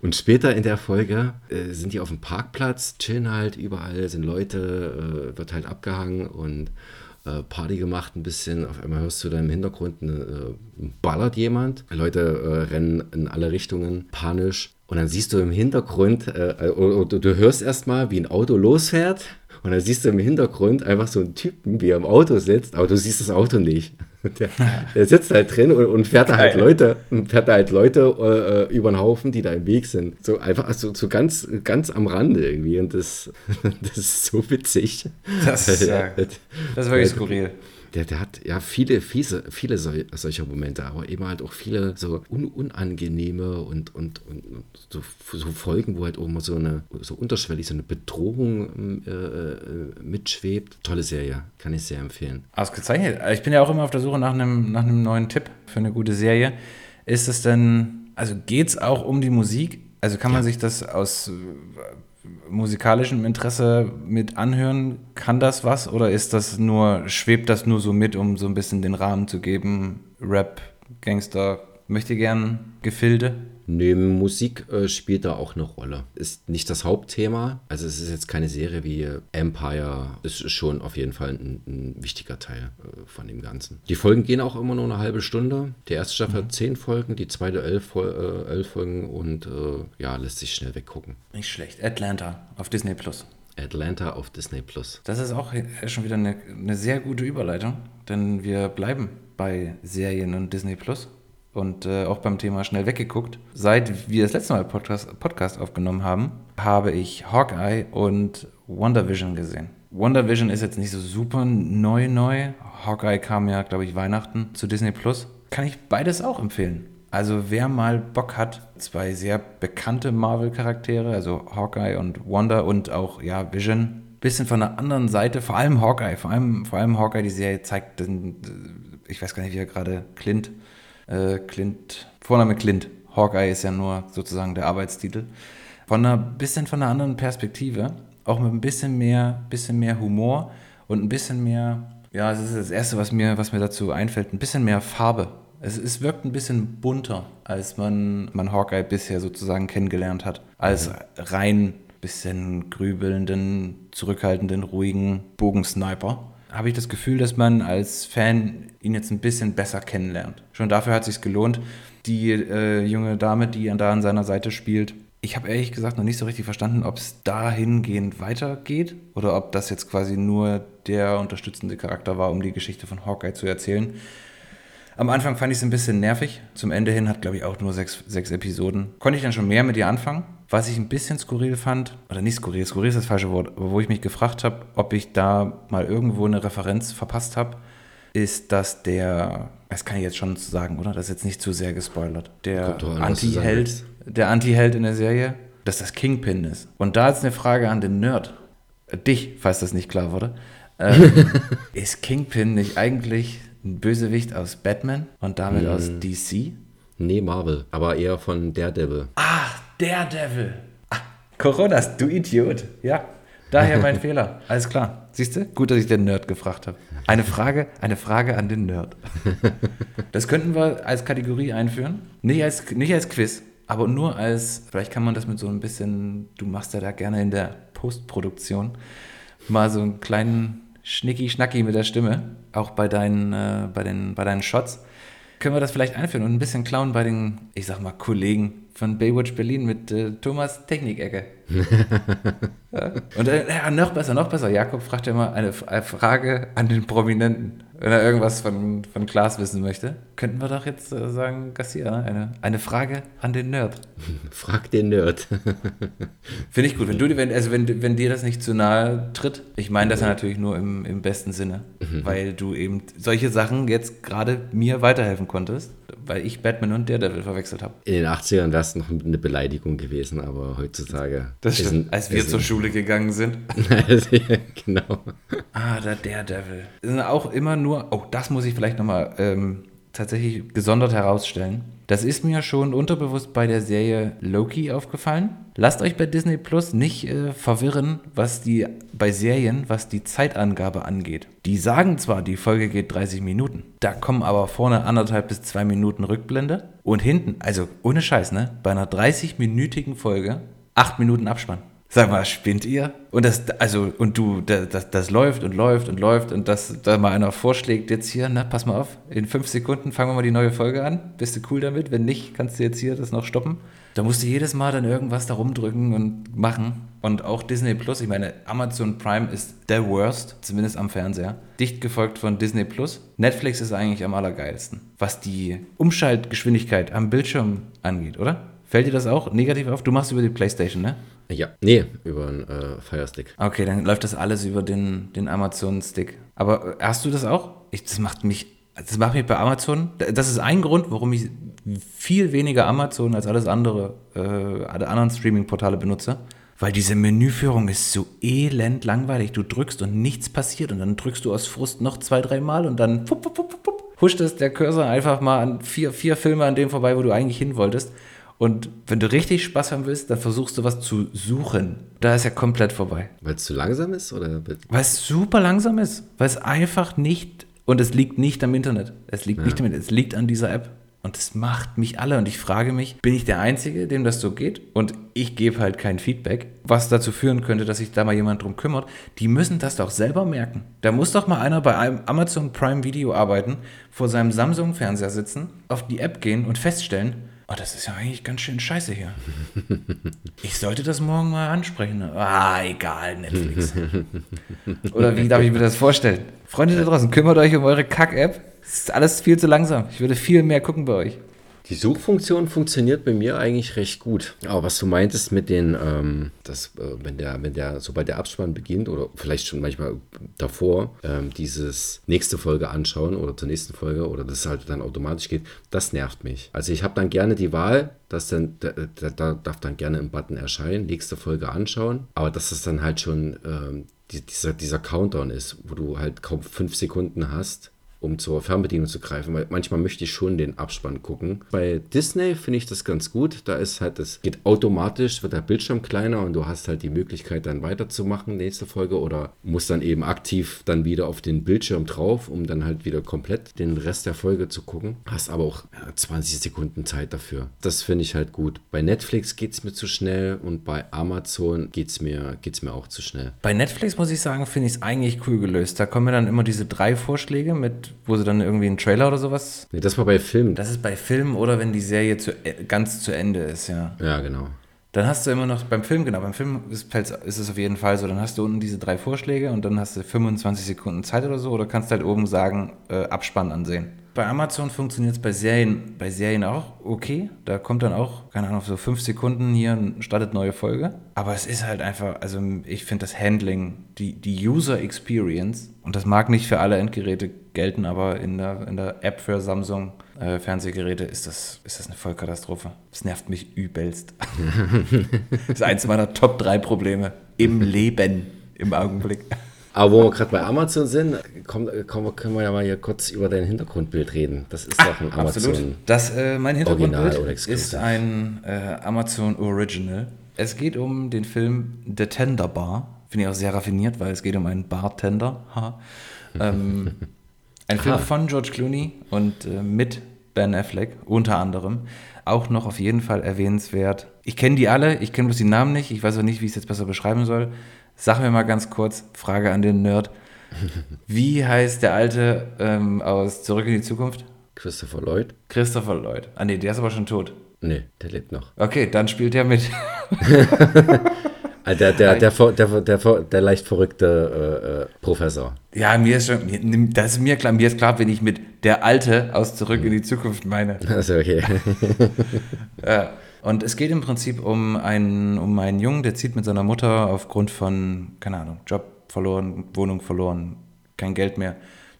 Und später in der Folge äh, sind die auf dem Parkplatz, chillen halt überall, sind Leute, äh, wird halt abgehangen und äh, Party gemacht, ein bisschen. Auf einmal hörst du da im Hintergrund, eine, äh, ballert jemand. Leute äh, rennen in alle Richtungen, panisch. Und dann siehst du im Hintergrund, äh, oder du hörst erstmal, wie ein Auto losfährt. Und dann siehst du im Hintergrund einfach so einen Typen, wie er im Auto sitzt, aber du siehst das Auto nicht. Der, der sitzt halt drin und, und fährt da halt Leute, fährt da halt Leute äh, über den Haufen, die da im Weg sind. So einfach so, so ganz, ganz am Rande irgendwie. Und das, das ist so witzig. Das ist, ja, das ist wirklich skurril der, der hat ja viele, fiese, viele sol solcher Momente, aber eben halt auch viele so un unangenehme und, und, und so, so, Folgen, wo halt auch immer so eine, so unterschwellig so eine Bedrohung äh, äh, mitschwebt. Tolle Serie, kann ich sehr empfehlen. Ausgezeichnet. Ich bin ja auch immer auf der Suche nach einem, nach einem neuen Tipp für eine gute Serie. Ist es denn, also geht es auch um die Musik? Also kann man ja. sich das aus musikalischem Interesse mit anhören? Kann das was oder ist das nur, schwebt das nur so mit, um so ein bisschen den Rahmen zu geben? Rap, Gangster, möchte gern Gefilde? Nee, Musik äh, spielt da auch eine Rolle. Ist nicht das Hauptthema. Also es ist jetzt keine Serie wie Empire. Ist schon auf jeden Fall ein, ein wichtiger Teil äh, von dem Ganzen. Die Folgen gehen auch immer nur eine halbe Stunde. Die erste Staffel mhm. hat zehn Folgen, die zweite elf, äh, elf Folgen und äh, ja, lässt sich schnell weggucken. Nicht schlecht. Atlanta auf Disney Plus. Atlanta auf Disney Plus. Das ist auch schon wieder eine, eine sehr gute Überleitung, denn wir bleiben bei Serien und Disney Plus und äh, auch beim Thema schnell weggeguckt. Seit wir das letzte Mal Podcast, Podcast aufgenommen haben, habe ich Hawkeye und WandaVision gesehen. WandaVision ist jetzt nicht so super neu neu. Hawkeye kam ja, glaube ich, Weihnachten zu Disney Plus. Kann ich beides auch empfehlen. Also wer mal Bock hat, zwei sehr bekannte Marvel-Charaktere, also Hawkeye und Wanda und auch ja Vision, bisschen von der anderen Seite, vor allem Hawkeye, vor allem, vor allem Hawkeye, die Serie zeigt, den, ich weiß gar nicht, wie er gerade Clint äh, Clint, Vorname Clint. Hawkeye ist ja nur sozusagen der Arbeitstitel. Von einer bisschen von einer anderen Perspektive, auch mit ein bisschen mehr, bisschen mehr Humor und ein bisschen mehr, ja, das ist das Erste, was mir, was mir dazu einfällt, ein bisschen mehr Farbe. Es, es wirkt ein bisschen bunter, als man, man Hawkeye bisher sozusagen kennengelernt hat. Als rein bisschen grübelnden, zurückhaltenden, ruhigen Bogensniper. Habe ich das Gefühl, dass man als Fan ihn jetzt ein bisschen besser kennenlernt. Schon dafür hat es sich gelohnt. Die äh, junge Dame, die da an seiner Seite spielt, ich habe ehrlich gesagt noch nicht so richtig verstanden, ob es dahingehend weitergeht oder ob das jetzt quasi nur der unterstützende Charakter war, um die Geschichte von Hawkeye zu erzählen. Am Anfang fand ich es ein bisschen nervig. Zum Ende hin hat, glaube ich, auch nur sechs, sechs Episoden. Konnte ich dann schon mehr mit ihr anfangen. Was ich ein bisschen skurril fand, oder nicht skurril, skurril ist das falsche Wort, aber wo ich mich gefragt habe, ob ich da mal irgendwo eine Referenz verpasst habe, ist, dass der, das kann ich jetzt schon sagen, oder? Das ist jetzt nicht zu sehr gespoilert. Der Anti-Held, der Anti-Held in der Serie, dass das Kingpin ist. Und da ist eine Frage an den Nerd. Dich, falls das nicht klar wurde. Ähm, ist Kingpin nicht eigentlich ein Bösewicht aus Batman und damit mm. aus DC? Nee, Marvel, aber eher von Daredevil. Ah, Daredevil. Ah, Coronas, du Idiot. Ja, daher mein Fehler. Alles klar. Siehst du? Gut, dass ich den Nerd gefragt habe. Eine Frage, eine Frage an den Nerd. Das könnten wir als Kategorie einführen. Nicht als, nicht als Quiz, aber nur als, vielleicht kann man das mit so ein bisschen, du machst ja da gerne in der Postproduktion, mal so einen kleinen Schnicki-Schnacki mit der Stimme, auch bei deinen, äh, bei, den, bei deinen Shots. Können wir das vielleicht einführen und ein bisschen klauen bei den, ich sag mal, Kollegen von Baywatch Berlin mit äh, Thomas Technikecke. ja. Und äh, noch besser, noch besser. Jakob fragt ja immer eine, eine Frage an den Prominenten wenn er irgendwas von, von Klaas wissen möchte, könnten wir doch jetzt äh, sagen, Garcia, ne? eine, eine Frage an den Nerd. Frag den Nerd. Finde ich gut. Wenn, du, wenn, also wenn, wenn dir das nicht zu nahe tritt, ich meine das ja natürlich nur im, im besten Sinne, mhm. weil du eben solche Sachen jetzt gerade mir weiterhelfen konntest, weil ich Batman und Daredevil verwechselt habe. In den 80ern wäre es noch eine Beleidigung gewesen, aber heutzutage. Das stimmt, als wir zur Schule gegangen sind. genau. Ah, der Daredevil. Sind auch immer nur nur, oh, das muss ich vielleicht nochmal ähm, tatsächlich gesondert herausstellen. Das ist mir schon unterbewusst bei der Serie Loki aufgefallen. Lasst euch bei Disney Plus nicht äh, verwirren, was die bei Serien, was die Zeitangabe angeht. Die sagen zwar, die Folge geht 30 Minuten, da kommen aber vorne anderthalb bis zwei Minuten Rückblende und hinten, also ohne Scheiß, ne, bei einer 30-minütigen Folge acht Minuten Abspann. Sag mal, spinnt ihr? Und das, also, und du, das, das läuft und läuft und läuft und dass da mal einer vorschlägt, jetzt hier, na, pass mal auf, in fünf Sekunden fangen wir mal die neue Folge an. Bist du cool damit? Wenn nicht, kannst du jetzt hier das noch stoppen. Da musst du jedes Mal dann irgendwas da rumdrücken und machen. Und auch Disney Plus, ich meine, Amazon Prime ist der worst, zumindest am Fernseher. Dicht gefolgt von Disney Plus. Netflix ist eigentlich am allergeilsten, was die Umschaltgeschwindigkeit am Bildschirm angeht, oder? Fällt dir das auch negativ auf? Du machst über die Playstation, ne? Ja, nee, über einen äh, Fire Stick. Okay, dann läuft das alles über den, den Amazon-Stick. Aber äh, hast du das auch? Ich, das macht mich, das macht mich bei Amazon, das ist ein Grund, warum ich viel weniger Amazon als alles andere, äh, alle anderen Streaming-Portale benutze. Weil diese Menüführung ist so elend langweilig. Du drückst und nichts passiert und dann drückst du aus Frust noch zwei, drei Mal und dann pup, pup, pup, pup, huscht es der Cursor einfach mal an vier, vier Filme an dem vorbei, wo du eigentlich hin wolltest. Und wenn du richtig Spaß haben willst, dann versuchst du was zu suchen. Da ist ja komplett vorbei. Weil es zu langsam ist? Oder? Weil es super langsam ist. Weil es einfach nicht, und es liegt nicht am Internet. Es liegt ja. nicht am Internet, es liegt an dieser App. Und es macht mich alle. Und ich frage mich, bin ich der Einzige, dem das so geht? Und ich gebe halt kein Feedback, was dazu führen könnte, dass sich da mal jemand drum kümmert. Die müssen das doch selber merken. Da muss doch mal einer bei einem Amazon Prime Video arbeiten, vor seinem Samsung-Fernseher sitzen, auf die App gehen und feststellen, oh, das ist ja eigentlich ganz schön scheiße hier. Ich sollte das morgen mal ansprechen. Ah, egal, Netflix. Oder wie darf ich mir das vorstellen? Freunde da draußen, kümmert euch um eure Kack-App. Es ist alles viel zu langsam. Ich würde viel mehr gucken bei euch. Die Suchfunktion funktioniert bei mir eigentlich recht gut. Aber was du meintest mit den, ähm, dass, äh, wenn der, wenn der, sobald der Abspann beginnt oder vielleicht schon manchmal davor, ähm, dieses nächste Folge anschauen oder zur nächsten Folge oder das halt dann automatisch geht, das nervt mich. Also ich habe dann gerne die Wahl, dass dann, da, da, darf dann gerne im Button erscheinen, nächste Folge anschauen, aber dass es dann halt schon ähm, die, dieser, dieser Countdown ist, wo du halt kaum fünf Sekunden hast um zur Fernbedienung zu greifen, weil manchmal möchte ich schon den Abspann gucken. Bei Disney finde ich das ganz gut. Da ist halt, das geht automatisch, wird der Bildschirm kleiner und du hast halt die Möglichkeit dann weiterzumachen, nächste Folge, oder musst dann eben aktiv dann wieder auf den Bildschirm drauf, um dann halt wieder komplett den Rest der Folge zu gucken. Hast aber auch ja, 20 Sekunden Zeit dafür. Das finde ich halt gut. Bei Netflix geht es mir zu schnell und bei Amazon geht es mir, geht's mir auch zu schnell. Bei Netflix muss ich sagen, finde ich es eigentlich cool gelöst. Da kommen mir dann immer diese drei Vorschläge mit, wo sie dann irgendwie einen Trailer oder sowas. Nee, das war bei Filmen. Das ist bei Filmen oder wenn die Serie zu, äh, ganz zu Ende ist, ja. Ja, genau. Dann hast du immer noch beim Film, genau, beim Film ist, ist es auf jeden Fall so, dann hast du unten diese drei Vorschläge und dann hast du 25 Sekunden Zeit oder so oder kannst halt oben sagen, äh, Abspann ansehen. Bei Amazon funktioniert es bei Serien, bei Serien auch okay. Da kommt dann auch, keine Ahnung, so fünf Sekunden hier startet neue Folge. Aber es ist halt einfach, also ich finde das Handling, die, die User Experience, und das mag nicht für alle Endgeräte gelten, aber in der, in der App für Samsung äh, Fernsehgeräte ist das, ist das eine Vollkatastrophe. Das nervt mich übelst. das ist eins meiner Top 3 Probleme im Leben im Augenblick. Aber wo wir gerade bei Amazon sind, komm, komm, können wir ja mal hier kurz über dein Hintergrundbild reden. Das ist doch ein Amazon. Absolut. Das, äh, mein Hintergrundbild ist ein äh, Amazon Original. Es geht um den Film The Tender Bar. Finde ich auch sehr raffiniert, weil es geht um einen Bartender. ähm, ein Film von George Clooney und äh, mit Ben Affleck unter anderem. Auch noch auf jeden Fall erwähnenswert. Ich kenne die alle, ich kenne bloß die Namen nicht. Ich weiß auch nicht, wie ich es jetzt besser beschreiben soll. Sag mir mal ganz kurz, Frage an den Nerd. Wie heißt der Alte ähm, aus Zurück in die Zukunft? Christopher Lloyd. Christopher Lloyd. Ah nee, der ist aber schon tot. Nee, der lebt noch. Okay, dann spielt er mit. Ah, der, der, der, der, der, leicht verrückte äh, äh, Professor. Ja, mir ist schon, das ist mir klar, mir ist klar, wenn ich mit der Alte aus Zurück in die Zukunft meine. Also okay. ja. Und es geht im Prinzip um einen, um einen Jungen, der zieht mit seiner Mutter aufgrund von, keine Ahnung, Job verloren, Wohnung verloren, kein Geld mehr,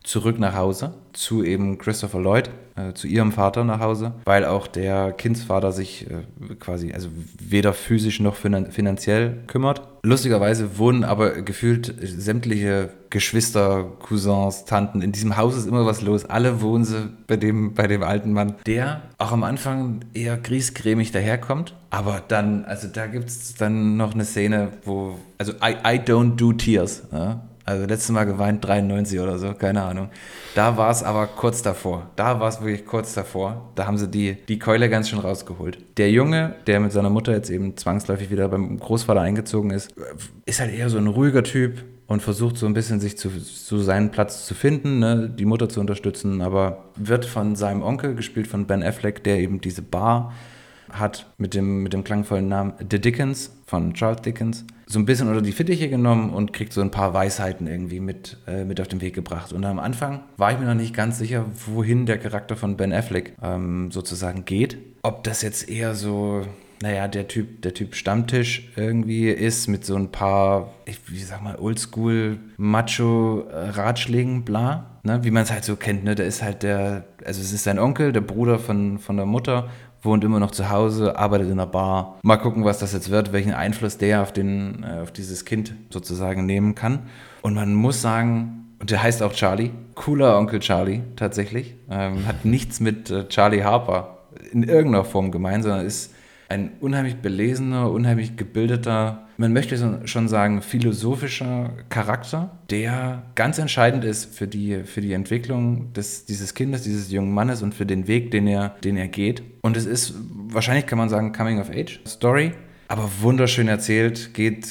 zurück nach Hause zu eben Christopher Lloyd, äh, zu ihrem Vater nach Hause, weil auch der Kindsvater sich äh, quasi, also weder physisch noch finan finanziell kümmert. Lustigerweise wohnen aber gefühlt sämtliche Geschwister, Cousins, Tanten, in diesem Haus ist immer was los. Alle wohnen sie bei dem, bei dem alten Mann, der auch am Anfang eher griesgrämig daherkommt. Aber dann, also da gibt es dann noch eine Szene, wo, also I, I don't do tears. Ja? Also letztes Mal geweint 93 oder so, keine Ahnung. Da war es aber kurz davor. Da war es wirklich kurz davor. Da haben sie die, die Keule ganz schön rausgeholt. Der Junge, der mit seiner Mutter jetzt eben zwangsläufig wieder beim Großvater eingezogen ist, ist halt eher so ein ruhiger Typ und versucht so ein bisschen sich zu, zu seinen Platz zu finden, ne, die Mutter zu unterstützen, aber wird von seinem Onkel, gespielt von Ben Affleck, der eben diese Bar hat mit dem, mit dem klangvollen Namen The Dickens von Charles Dickens so ein bisschen unter die Fittiche genommen und kriegt so ein paar Weisheiten irgendwie mit, äh, mit auf den Weg gebracht. Und am Anfang war ich mir noch nicht ganz sicher, wohin der Charakter von Ben Affleck ähm, sozusagen geht. Ob das jetzt eher so, naja, der Typ, der Typ Stammtisch irgendwie ist mit so ein paar, ich, wie sag mal, Oldschool Macho-Ratschlägen, bla. Ne? Wie man es halt so kennt, ne? Der ist halt der, also es ist sein Onkel, der Bruder von, von der Mutter wohnt immer noch zu Hause, arbeitet in einer Bar. Mal gucken, was das jetzt wird, welchen Einfluss der auf, den, äh, auf dieses Kind sozusagen nehmen kann. Und man muss sagen, und der heißt auch Charlie, cooler Onkel Charlie tatsächlich, ähm, hat nichts mit äh, Charlie Harper in irgendeiner Form gemeint, sondern ist ein unheimlich belesener, unheimlich gebildeter, man möchte schon sagen, philosophischer Charakter, der ganz entscheidend ist für die, für die Entwicklung des, dieses Kindes, dieses jungen Mannes und für den Weg, den er, den er geht. Und es ist, wahrscheinlich kann man sagen, Coming of Age Story, aber wunderschön erzählt, geht,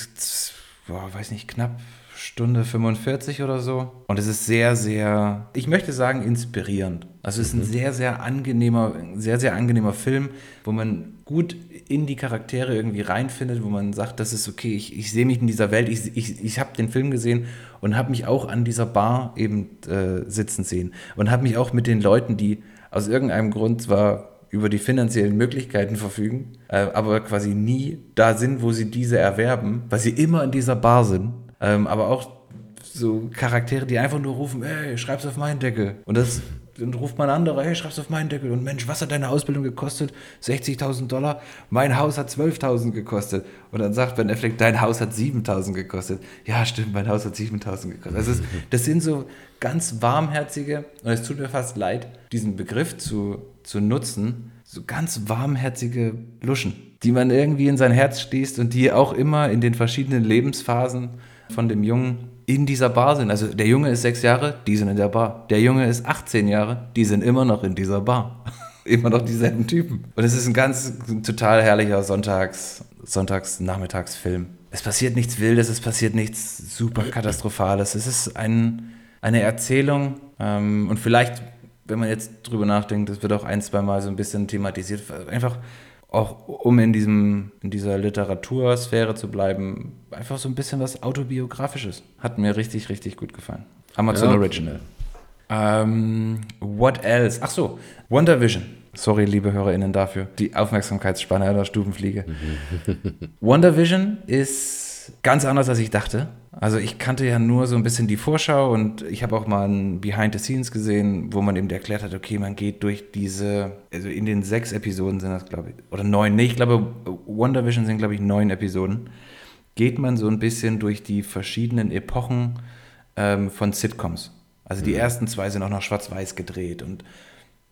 boah, weiß nicht, knapp Stunde 45 oder so. Und es ist sehr, sehr, ich möchte sagen, inspirierend. Also es ist ein mhm. sehr, sehr angenehmer, sehr, sehr angenehmer Film, wo man gut in die Charaktere irgendwie reinfindet, wo man sagt, das ist okay, ich, ich sehe mich in dieser Welt, ich, ich, ich habe den Film gesehen und habe mich auch an dieser Bar eben äh, sitzen sehen und habe mich auch mit den Leuten, die aus irgendeinem Grund zwar über die finanziellen Möglichkeiten verfügen, äh, aber quasi nie da sind, wo sie diese erwerben, weil sie immer in dieser Bar sind, ähm, aber auch so Charaktere, die einfach nur rufen, ey, schreib's auf meinen Deckel. Und das dann ruft man andere, hey, schreib's auf meinen Deckel. Und Mensch, was hat deine Ausbildung gekostet? 60.000 Dollar. Mein Haus hat 12.000 gekostet. Und dann sagt Ben Affleck, dein Haus hat 7.000 gekostet. Ja, stimmt, mein Haus hat 7.000 gekostet. Also es, das sind so ganz warmherzige, und es tut mir fast leid, diesen Begriff zu, zu nutzen, so ganz warmherzige Luschen, die man irgendwie in sein Herz schließt und die auch immer in den verschiedenen Lebensphasen von dem Jungen in dieser Bar sind. Also der Junge ist sechs Jahre, die sind in der Bar. Der Junge ist 18 Jahre, die sind immer noch in dieser Bar. immer noch dieselben Typen. Und es ist ein ganz ein total herrlicher Sonntags, Sonntags-Nachmittagsfilm. Es passiert nichts Wildes, es passiert nichts super Katastrophales. Es ist ein, eine Erzählung ähm, und vielleicht, wenn man jetzt drüber nachdenkt, das wird auch ein, zwei Mal so ein bisschen thematisiert, einfach auch um in, diesem, in dieser Literatursphäre zu bleiben, einfach so ein bisschen was Autobiografisches. Hat mir richtig, richtig gut gefallen. Amazon ja. Original. Ähm, what else? Ach so, Wonder Vision. Sorry, liebe HörerInnen, dafür. Die Aufmerksamkeitsspanne der Stufenfliege. Wonder Vision ist ganz anders, als ich dachte. Also ich kannte ja nur so ein bisschen die Vorschau und ich habe auch mal ein Behind the Scenes gesehen, wo man eben erklärt hat, okay, man geht durch diese, also in den sechs Episoden sind das, glaube ich, oder neun, nee, ich glaube, Wonder Vision sind, glaube ich, neun Episoden, geht man so ein bisschen durch die verschiedenen Epochen ähm, von Sitcoms. Also die mhm. ersten zwei sind auch noch schwarz-weiß gedreht und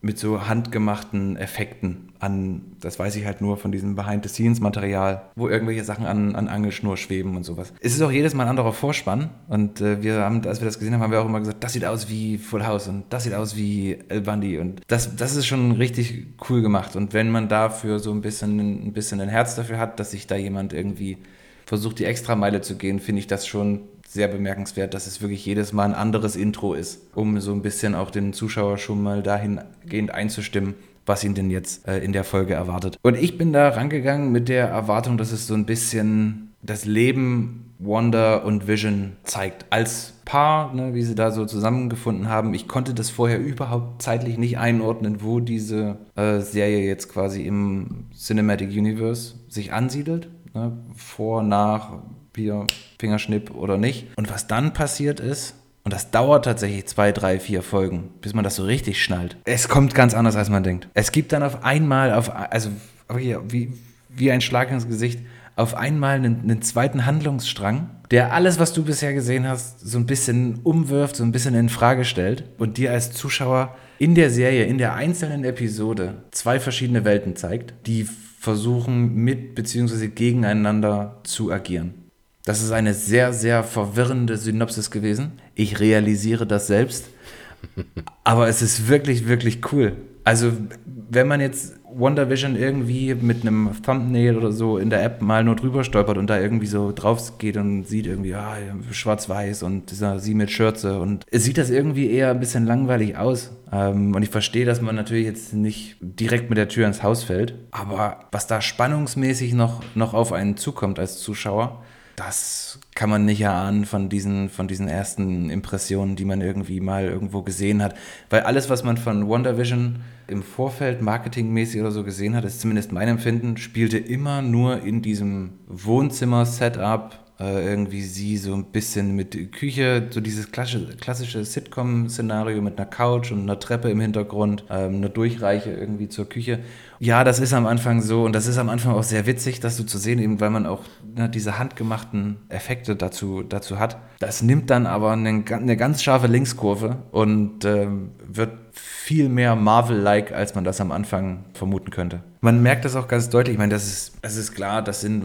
mit so handgemachten Effekten an, das weiß ich halt nur von diesem Behind-the-Scenes-Material, wo irgendwelche Sachen an, an Angelschnur schweben und sowas. Es ist auch jedes Mal ein anderer Vorspann und äh, wir haben, als wir das gesehen haben, haben wir auch immer gesagt, das sieht aus wie Full House und das sieht aus wie El Bundy und das, das ist schon richtig cool gemacht und wenn man dafür so ein bisschen, ein bisschen ein Herz dafür hat, dass sich da jemand irgendwie versucht, die Extrameile zu gehen, finde ich das schon sehr bemerkenswert, dass es wirklich jedes Mal ein anderes Intro ist, um so ein bisschen auch den Zuschauer schon mal dahingehend einzustimmen, was ihn denn jetzt äh, in der Folge erwartet. Und ich bin da rangegangen mit der Erwartung, dass es so ein bisschen das Leben Wonder und Vision zeigt. Als Paar, ne, wie sie da so zusammengefunden haben. Ich konnte das vorher überhaupt zeitlich nicht einordnen, wo diese äh, Serie jetzt quasi im Cinematic Universe sich ansiedelt. Ne, vor, nach, Bier, Fingerschnipp oder nicht. Und was dann passiert ist, und das dauert tatsächlich zwei, drei, vier Folgen, bis man das so richtig schnallt. Es kommt ganz anders, als man denkt. Es gibt dann auf einmal, auf, also wie, wie ein Schlag ins Gesicht, auf einmal einen, einen, zweiten Handlungsstrang, der alles, was du bisher gesehen hast, so ein bisschen umwirft, so ein bisschen in Frage stellt und dir als Zuschauer in der Serie, in der einzelnen Episode zwei verschiedene Welten zeigt, die versuchen mit bzw. gegeneinander zu agieren. Das ist eine sehr, sehr verwirrende Synopsis gewesen. Ich realisiere das selbst. Aber es ist wirklich, wirklich cool. Also, wenn man jetzt Wonder Vision irgendwie mit einem Thumbnail oder so in der App mal nur drüber stolpert und da irgendwie so drauf geht und sieht irgendwie, ah, schwarz-weiß und dieser sie mit Schürze und es sieht das irgendwie eher ein bisschen langweilig aus. Ähm, und ich verstehe, dass man natürlich jetzt nicht direkt mit der Tür ins Haus fällt, aber was da spannungsmäßig noch, noch auf einen zukommt als Zuschauer, das kann man nicht erahnen von diesen, von diesen ersten Impressionen, die man irgendwie mal irgendwo gesehen hat. Weil alles, was man von WandaVision im Vorfeld marketingmäßig oder so gesehen hat, ist zumindest mein Empfinden, spielte immer nur in diesem Wohnzimmer-Setup äh, irgendwie sie so ein bisschen mit Küche, so dieses klassische, klassische Sitcom-Szenario mit einer Couch und einer Treppe im Hintergrund, ähm, eine Durchreiche irgendwie zur Küche. Ja, das ist am Anfang so und das ist am Anfang auch sehr witzig, das so zu sehen, eben weil man auch ne, diese handgemachten Effekte dazu, dazu hat. Das nimmt dann aber eine, eine ganz scharfe Linkskurve und ähm, wird viel mehr Marvel-like, als man das am Anfang vermuten könnte. Man merkt das auch ganz deutlich. Ich meine, das ist, das ist klar, das sind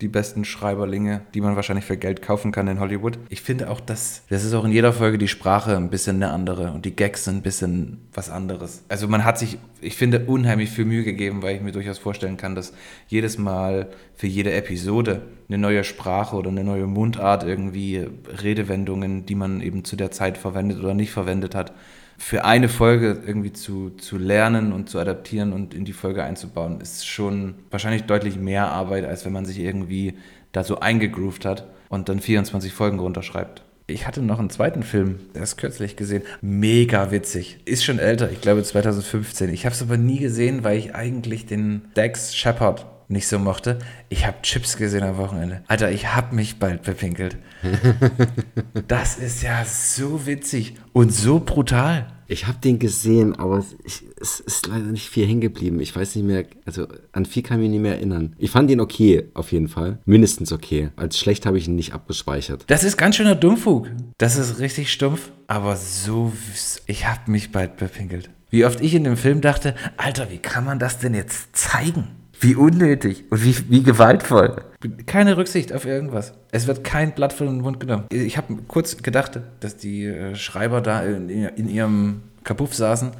die besten Schreiberlinge, die man wahrscheinlich für Geld kaufen kann in Hollywood. Ich finde auch, dass das ist auch in jeder Folge die Sprache ein bisschen eine andere und die Gags sind ein bisschen was anderes. Also man hat sich, ich finde, unheimlich viel Mühe gegeben, weil ich mir durchaus vorstellen kann, dass jedes Mal für jede Episode eine neue Sprache oder eine neue Mundart irgendwie Redewendungen, die man eben zu der Zeit verwendet oder nicht verwendet hat, für eine Folge irgendwie zu, zu lernen und zu adaptieren und in die Folge einzubauen, ist schon wahrscheinlich deutlich mehr Arbeit, als wenn man sich irgendwie da so eingegroovt hat und dann 24 Folgen runterschreibt. Ich hatte noch einen zweiten Film, der ist kürzlich gesehen. Mega witzig. Ist schon älter, ich glaube 2015. Ich habe es aber nie gesehen, weil ich eigentlich den Dex Shepard nicht so mochte. Ich habe Chips gesehen am Wochenende. Alter, ich habe mich bald bepinkelt. das ist ja so witzig und so brutal. Ich habe den gesehen, aber es ist leider nicht viel hängen geblieben. Ich weiß nicht mehr, also an viel kann ich mich nicht mehr erinnern. Ich fand ihn okay, auf jeden Fall. Mindestens okay. Als schlecht habe ich ihn nicht abgespeichert. Das ist ganz schöner Dummfug. Das ist richtig stumpf, aber so, ich habe mich bald bepinkelt. Wie oft ich in dem Film dachte, Alter, wie kann man das denn jetzt zeigen? Wie unnötig und wie, wie gewaltvoll. Keine Rücksicht auf irgendwas. Es wird kein Blatt von den Mund genommen. Ich habe kurz gedacht, dass die äh, Schreiber da in, in ihrem Kapuff saßen,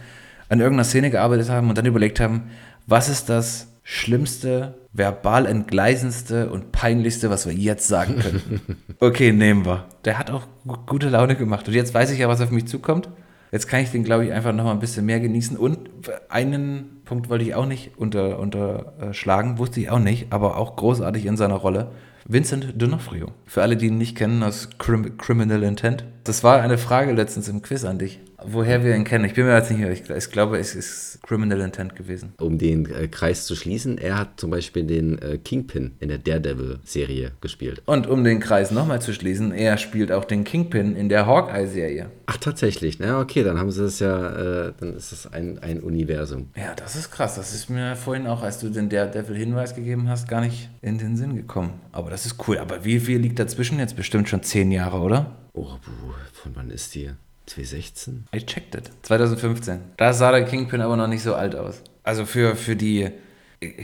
an irgendeiner Szene gearbeitet haben und dann überlegt haben, was ist das schlimmste, verbal entgleisendste und peinlichste, was wir jetzt sagen können. Okay, nehmen wir. Der hat auch gute Laune gemacht. Und jetzt weiß ich ja, was auf mich zukommt. Jetzt kann ich den, glaube ich, einfach noch mal ein bisschen mehr genießen. Und einen Punkt wollte ich auch nicht unter, unterschlagen, wusste ich auch nicht, aber auch großartig in seiner Rolle. Vincent D'Onofrio. Für alle, die ihn nicht kennen aus Crim Criminal Intent. Das war eine Frage letztens im Quiz an dich woher wir ihn kennen. Ich bin mir jetzt nicht mehr, ich, ich glaube, es ist Criminal Intent gewesen. Um den äh, Kreis zu schließen, er hat zum Beispiel den äh, Kingpin in der Daredevil-Serie gespielt. Und um den Kreis nochmal zu schließen, er spielt auch den Kingpin in der Hawkeye-Serie. Ach, tatsächlich. Na, okay, dann haben sie es ja, äh, dann ist es ein, ein Universum. Ja, das ist krass. Das ist mir vorhin auch, als du den Daredevil-Hinweis gegeben hast, gar nicht in den Sinn gekommen. Aber das ist cool. Aber wie viel liegt dazwischen? Jetzt bestimmt schon zehn Jahre, oder? Oh, buh, von wann ist die? 2016? I checked it. 2015. Da sah der Kingpin aber noch nicht so alt aus. Also für, für die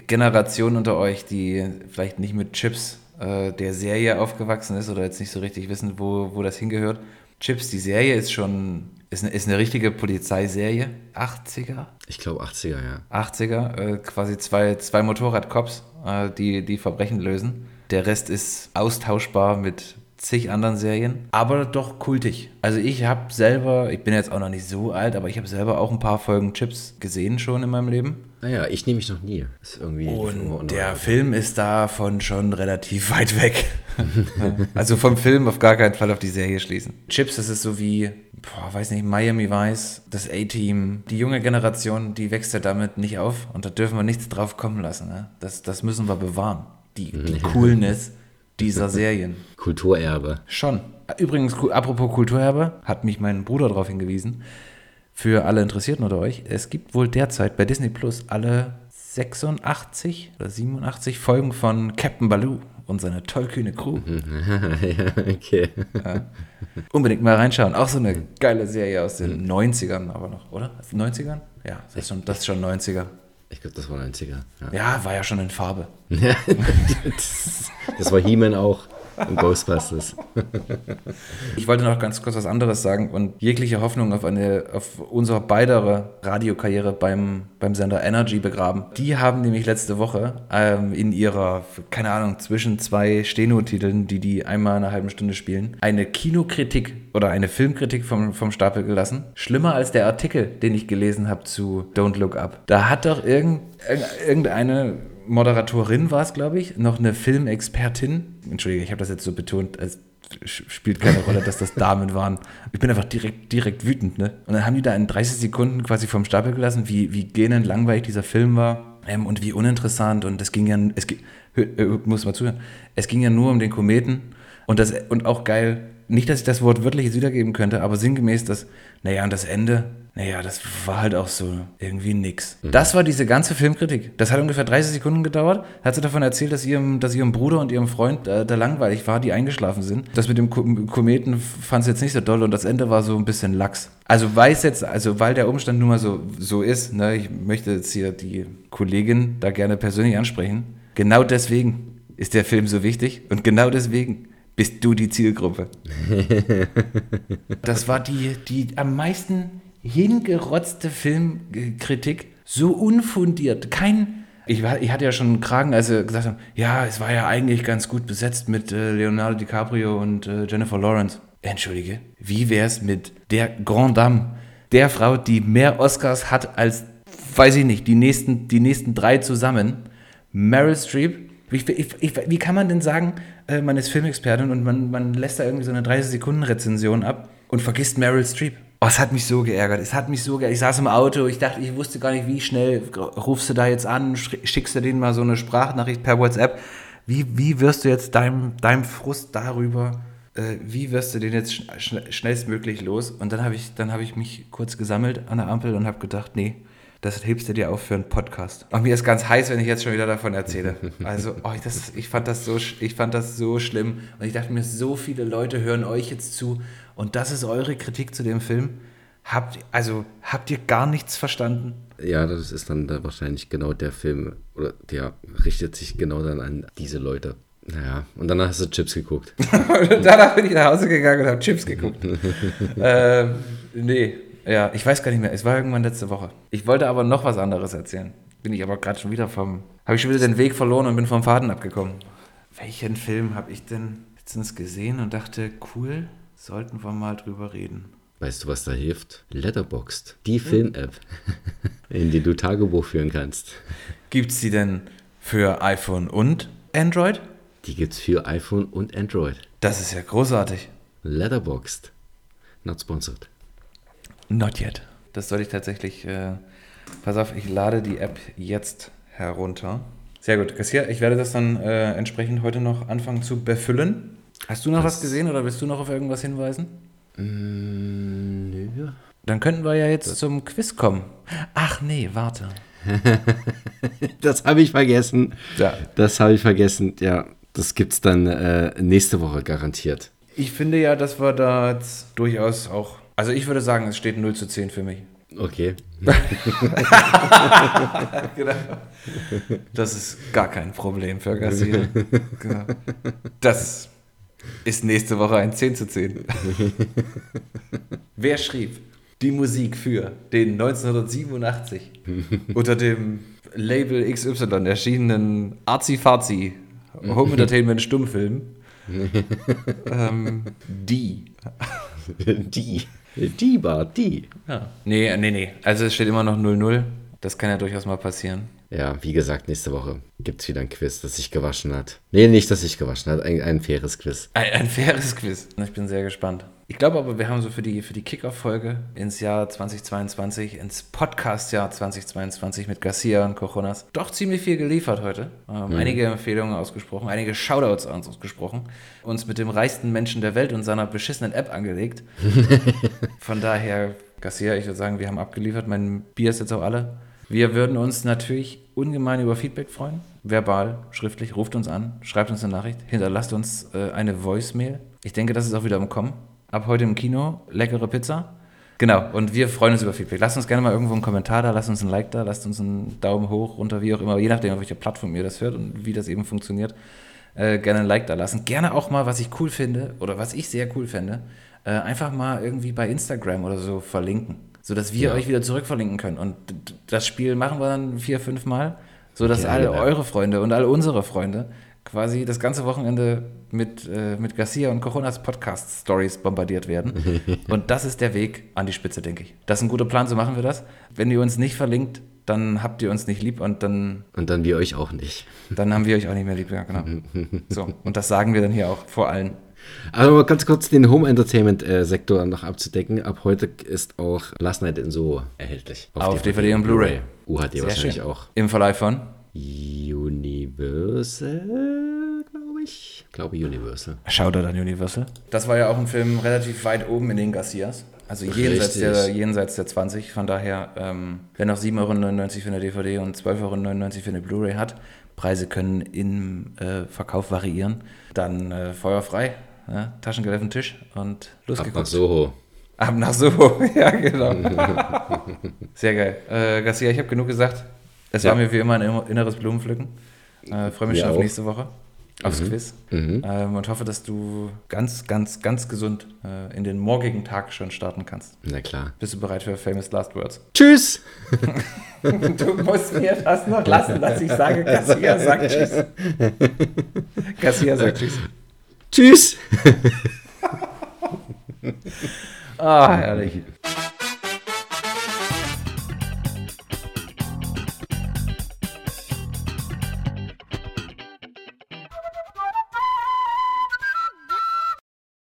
Generation unter euch, die vielleicht nicht mit Chips äh, der Serie aufgewachsen ist oder jetzt nicht so richtig wissen, wo, wo das hingehört. Chips, die Serie ist schon, ist eine, ist eine richtige Polizeiserie. 80er? Ich glaube 80er, ja. 80er, äh, quasi zwei, zwei Motorradcops, äh, die, die Verbrechen lösen. Der Rest ist austauschbar mit zig anderen Serien, aber doch kultig. Also ich habe selber, ich bin jetzt auch noch nicht so alt, aber ich habe selber auch ein paar Folgen Chips gesehen schon in meinem Leben. Naja, ich nehme mich noch nie. Ist irgendwie Und der Film ist davon schon relativ weit weg. also vom Film auf gar keinen Fall auf die Serie schließen. Chips, das ist so wie, boah, weiß nicht, Miami Vice, das A-Team. Die junge Generation, die wächst ja damit nicht auf und da dürfen wir nichts drauf kommen lassen. Ne? Das, das müssen wir bewahren. Die, die Coolness dieser Serien. Kulturerbe. Schon. Übrigens, apropos Kulturerbe, hat mich mein Bruder darauf hingewiesen. Für alle Interessierten unter euch, es gibt wohl derzeit bei Disney Plus alle 86 oder 87 Folgen von Captain Baloo und seine tollkühne Crew. ja, okay. Ja. Unbedingt mal reinschauen. Auch so eine geile Serie aus den 90ern, aber noch, oder? 90ern? Ja, das ist schon, das ist schon 90er. Ich glaube, das war 90er. Ja. ja, war ja schon in Farbe. das, das war He-Man auch. Und Ghostbusters. ich wollte noch ganz kurz was anderes sagen und jegliche Hoffnung auf eine, auf unsere beidere Radiokarriere beim, beim Sender Energy begraben. Die haben nämlich letzte Woche ähm, in ihrer, keine Ahnung, zwischen zwei Steno-Titeln, die die einmal in einer halben Stunde spielen, eine Kinokritik oder eine Filmkritik vom, vom Stapel gelassen. Schlimmer als der Artikel, den ich gelesen habe zu Don't Look Up. Da hat doch irgend, irgendeine Moderatorin war es, glaube ich, noch eine Filmexpertin. Entschuldige, ich habe das jetzt so betont, es spielt keine Rolle, dass das Damen waren. Ich bin einfach direkt, direkt wütend, ne? Und dann haben die da in 30 Sekunden quasi vom Stapel gelassen, wie, wie gähnend langweilig dieser Film war ähm, und wie uninteressant. Und es ging ja, es äh, muss mal zuhören, es ging ja nur um den Kometen und das und auch geil, nicht, dass ich das Wort wörtlich wiedergeben könnte, aber sinngemäß, dass, naja, und das Ende, naja, das war halt auch so irgendwie nix. Mhm. Das war diese ganze Filmkritik. Das hat ungefähr 30 Sekunden gedauert. Hat sie davon erzählt, dass ihrem, dass ihrem Bruder und ihrem Freund äh, da langweilig war, die eingeschlafen sind. Das mit dem Kometen fand sie jetzt nicht so doll und das Ende war so ein bisschen lax. Also weiß jetzt, also weil der Umstand nun mal so, so ist, ne, ich möchte jetzt hier die Kollegin da gerne persönlich ansprechen. Genau deswegen ist der Film so wichtig und genau deswegen bist du die Zielgruppe. das war die, die am meisten hingerotzte Filmkritik. So unfundiert. Kein. Ich, war, ich hatte ja schon einen Kragen, als sie gesagt haben, ja, es war ja eigentlich ganz gut besetzt mit äh, Leonardo DiCaprio und äh, Jennifer Lawrence. Entschuldige, wie wär's mit der Grand Dame, der Frau, die mehr Oscars hat als, weiß ich nicht, die nächsten, die nächsten drei zusammen? Meryl Streep, wie, wie, wie, kann man denn sagen, äh, man ist Filmexpertin und man, man lässt da irgendwie so eine 30-Sekunden-Rezension ab und vergisst Meryl Streep? Oh, es hat mich so geärgert. Es hat mich so geärgert. Ich saß im Auto, ich dachte, ich wusste gar nicht, wie schnell rufst du da jetzt an, schickst du denen mal so eine Sprachnachricht per WhatsApp. Wie, wie wirst du jetzt deinem, deinem Frust darüber, äh, wie wirst du den jetzt schn schnellstmöglich los? Und dann habe ich, hab ich mich kurz gesammelt an der Ampel und habe gedacht, nee, das hebst du dir auf für einen Podcast. Und mir ist ganz heiß, wenn ich jetzt schon wieder davon erzähle. Also, oh, das, ich, fand das so, ich fand das so schlimm. Und ich dachte mir, so viele Leute hören euch jetzt zu. Und das ist eure Kritik zu dem Film. Habt, also, habt ihr gar nichts verstanden? Ja, das ist dann da wahrscheinlich genau der Film, oder der richtet sich genau dann an diese Leute. Naja, und danach hast du Chips geguckt. danach bin ich nach Hause gegangen und habe Chips geguckt. ähm, nee, ja, ich weiß gar nicht mehr. Es war irgendwann letzte Woche. Ich wollte aber noch was anderes erzählen. Bin ich aber gerade schon wieder vom. Habe ich schon wieder den Weg verloren und bin vom Faden abgekommen. Welchen Film habe ich denn letztens gesehen und dachte, cool, sollten wir mal drüber reden. Weißt du, was da hilft? Letterboxd, die. Film-App, in die du Tagebuch führen kannst. Gibt es die denn für iPhone und Android? Die gibt es für iPhone und Android. Das ist ja großartig. Letterboxd. Not sponsored. Not yet. Das soll ich tatsächlich. Äh, pass auf, ich lade die App jetzt herunter. Sehr gut, Kassier, ich werde das dann äh, entsprechend heute noch anfangen zu befüllen. Hast du noch das was gesehen oder willst du noch auf irgendwas hinweisen? Mm, nö. Dann könnten wir ja jetzt das zum Quiz kommen. Ach nee, warte. das habe ich vergessen. Ja. Das habe ich vergessen. Ja, das gibt es dann äh, nächste Woche garantiert. Ich finde ja, dass wir da jetzt durchaus auch also ich würde sagen, es steht 0 zu 10 für mich. Okay. genau. Das ist gar kein Problem für Garcia. Genau. Das ist nächste Woche ein 10 zu 10. Wer schrieb die Musik für den 1987 unter dem Label XY erschienenen Arzi-Fazi Home Entertainment Stummfilm? ähm, die. die. Die war die. Ja. Nee, nee, nee. Also es steht immer noch 0-0. Das kann ja durchaus mal passieren. Ja, wie gesagt, nächste Woche gibt es wieder ein Quiz, das sich gewaschen hat. Nee, nicht, dass sich gewaschen hat, ein, ein faires Quiz. Ein, ein faires Quiz. Ich bin sehr gespannt. Ich glaube aber, wir haben so für die, für die Kickoff-Folge ins Jahr 2022, ins Podcast-Jahr 2022 mit Garcia und Cojonas doch ziemlich viel geliefert heute. Ähm, mhm. Einige Empfehlungen ausgesprochen, einige Shoutouts ausgesprochen, uns mit dem reichsten Menschen der Welt und seiner beschissenen App angelegt. Von daher, Garcia, ich würde sagen, wir haben abgeliefert. Mein Bier ist jetzt auch alle. Wir würden uns natürlich ungemein über Feedback freuen. Verbal, schriftlich, ruft uns an, schreibt uns eine Nachricht, hinterlasst uns äh, eine Voicemail. Ich denke, das ist auch wieder im Kommen. Ab heute im Kino, leckere Pizza. Genau, und wir freuen uns über Feedback. Lasst uns gerne mal irgendwo einen Kommentar da, lasst uns ein Like da, lasst uns einen Daumen hoch, runter, wie auch immer, je nachdem, auf welcher Plattform ihr das hört und wie das eben funktioniert. Äh, gerne ein Like da lassen. Gerne auch mal, was ich cool finde oder was ich sehr cool fände, äh, einfach mal irgendwie bei Instagram oder so verlinken, sodass wir ja. euch wieder zurückverlinken können. Und das Spiel machen wir dann vier, fünf Mal, sodass ja, alle eure Freunde und alle unsere Freunde quasi das ganze Wochenende mit, äh, mit Garcia und Coronas Podcast-Stories bombardiert werden. und das ist der Weg an die Spitze, denke ich. Das ist ein guter Plan, so machen wir das. Wenn ihr uns nicht verlinkt, dann habt ihr uns nicht lieb und dann. Und dann wir euch auch nicht. Dann haben wir euch auch nicht mehr lieb, ja, genau. so, und das sagen wir dann hier auch vor allen. Aber ganz kurz den Home Entertainment-Sektor noch abzudecken. Ab heute ist auch Last Night in Soho erhältlich. Auf, auf DVD, DVD, und Blu-ray. UHD Sehr wahrscheinlich schön. auch. Im Verleih von? Universal, glaube ich. Ich glaube Universal. Schaut er dann Universal? Das war ja auch ein Film relativ weit oben in den Garcias. Also jenseits der, jenseits der 20. Von daher, ähm, wer noch 7,99 Euro für eine DVD und 12,99 Euro für eine Blu-ray hat, Preise können im äh, Verkauf variieren, dann äh, feuerfrei. Ja, Taschengeld auf den Tisch und losgeguckt. Ab nach Soho. Ab nach Soho, ja genau. Sehr geil. Äh, Garcia, ich habe genug gesagt. Es ja. war mir wie immer ein inneres Blumenpflücken. Äh, Freue mich schon auf nächste Woche, aufs mhm. Quiz. Mhm. Ähm, und hoffe, dass du ganz, ganz, ganz gesund äh, in den morgigen Tag schon starten kannst. Na klar. Bist du bereit für Famous Last Words? Tschüss! du musst mir das noch lassen, dass ich sage, Garcia sagt Tschüss. Garcia sagt Tschüss. Tschüss! ah, herrlich.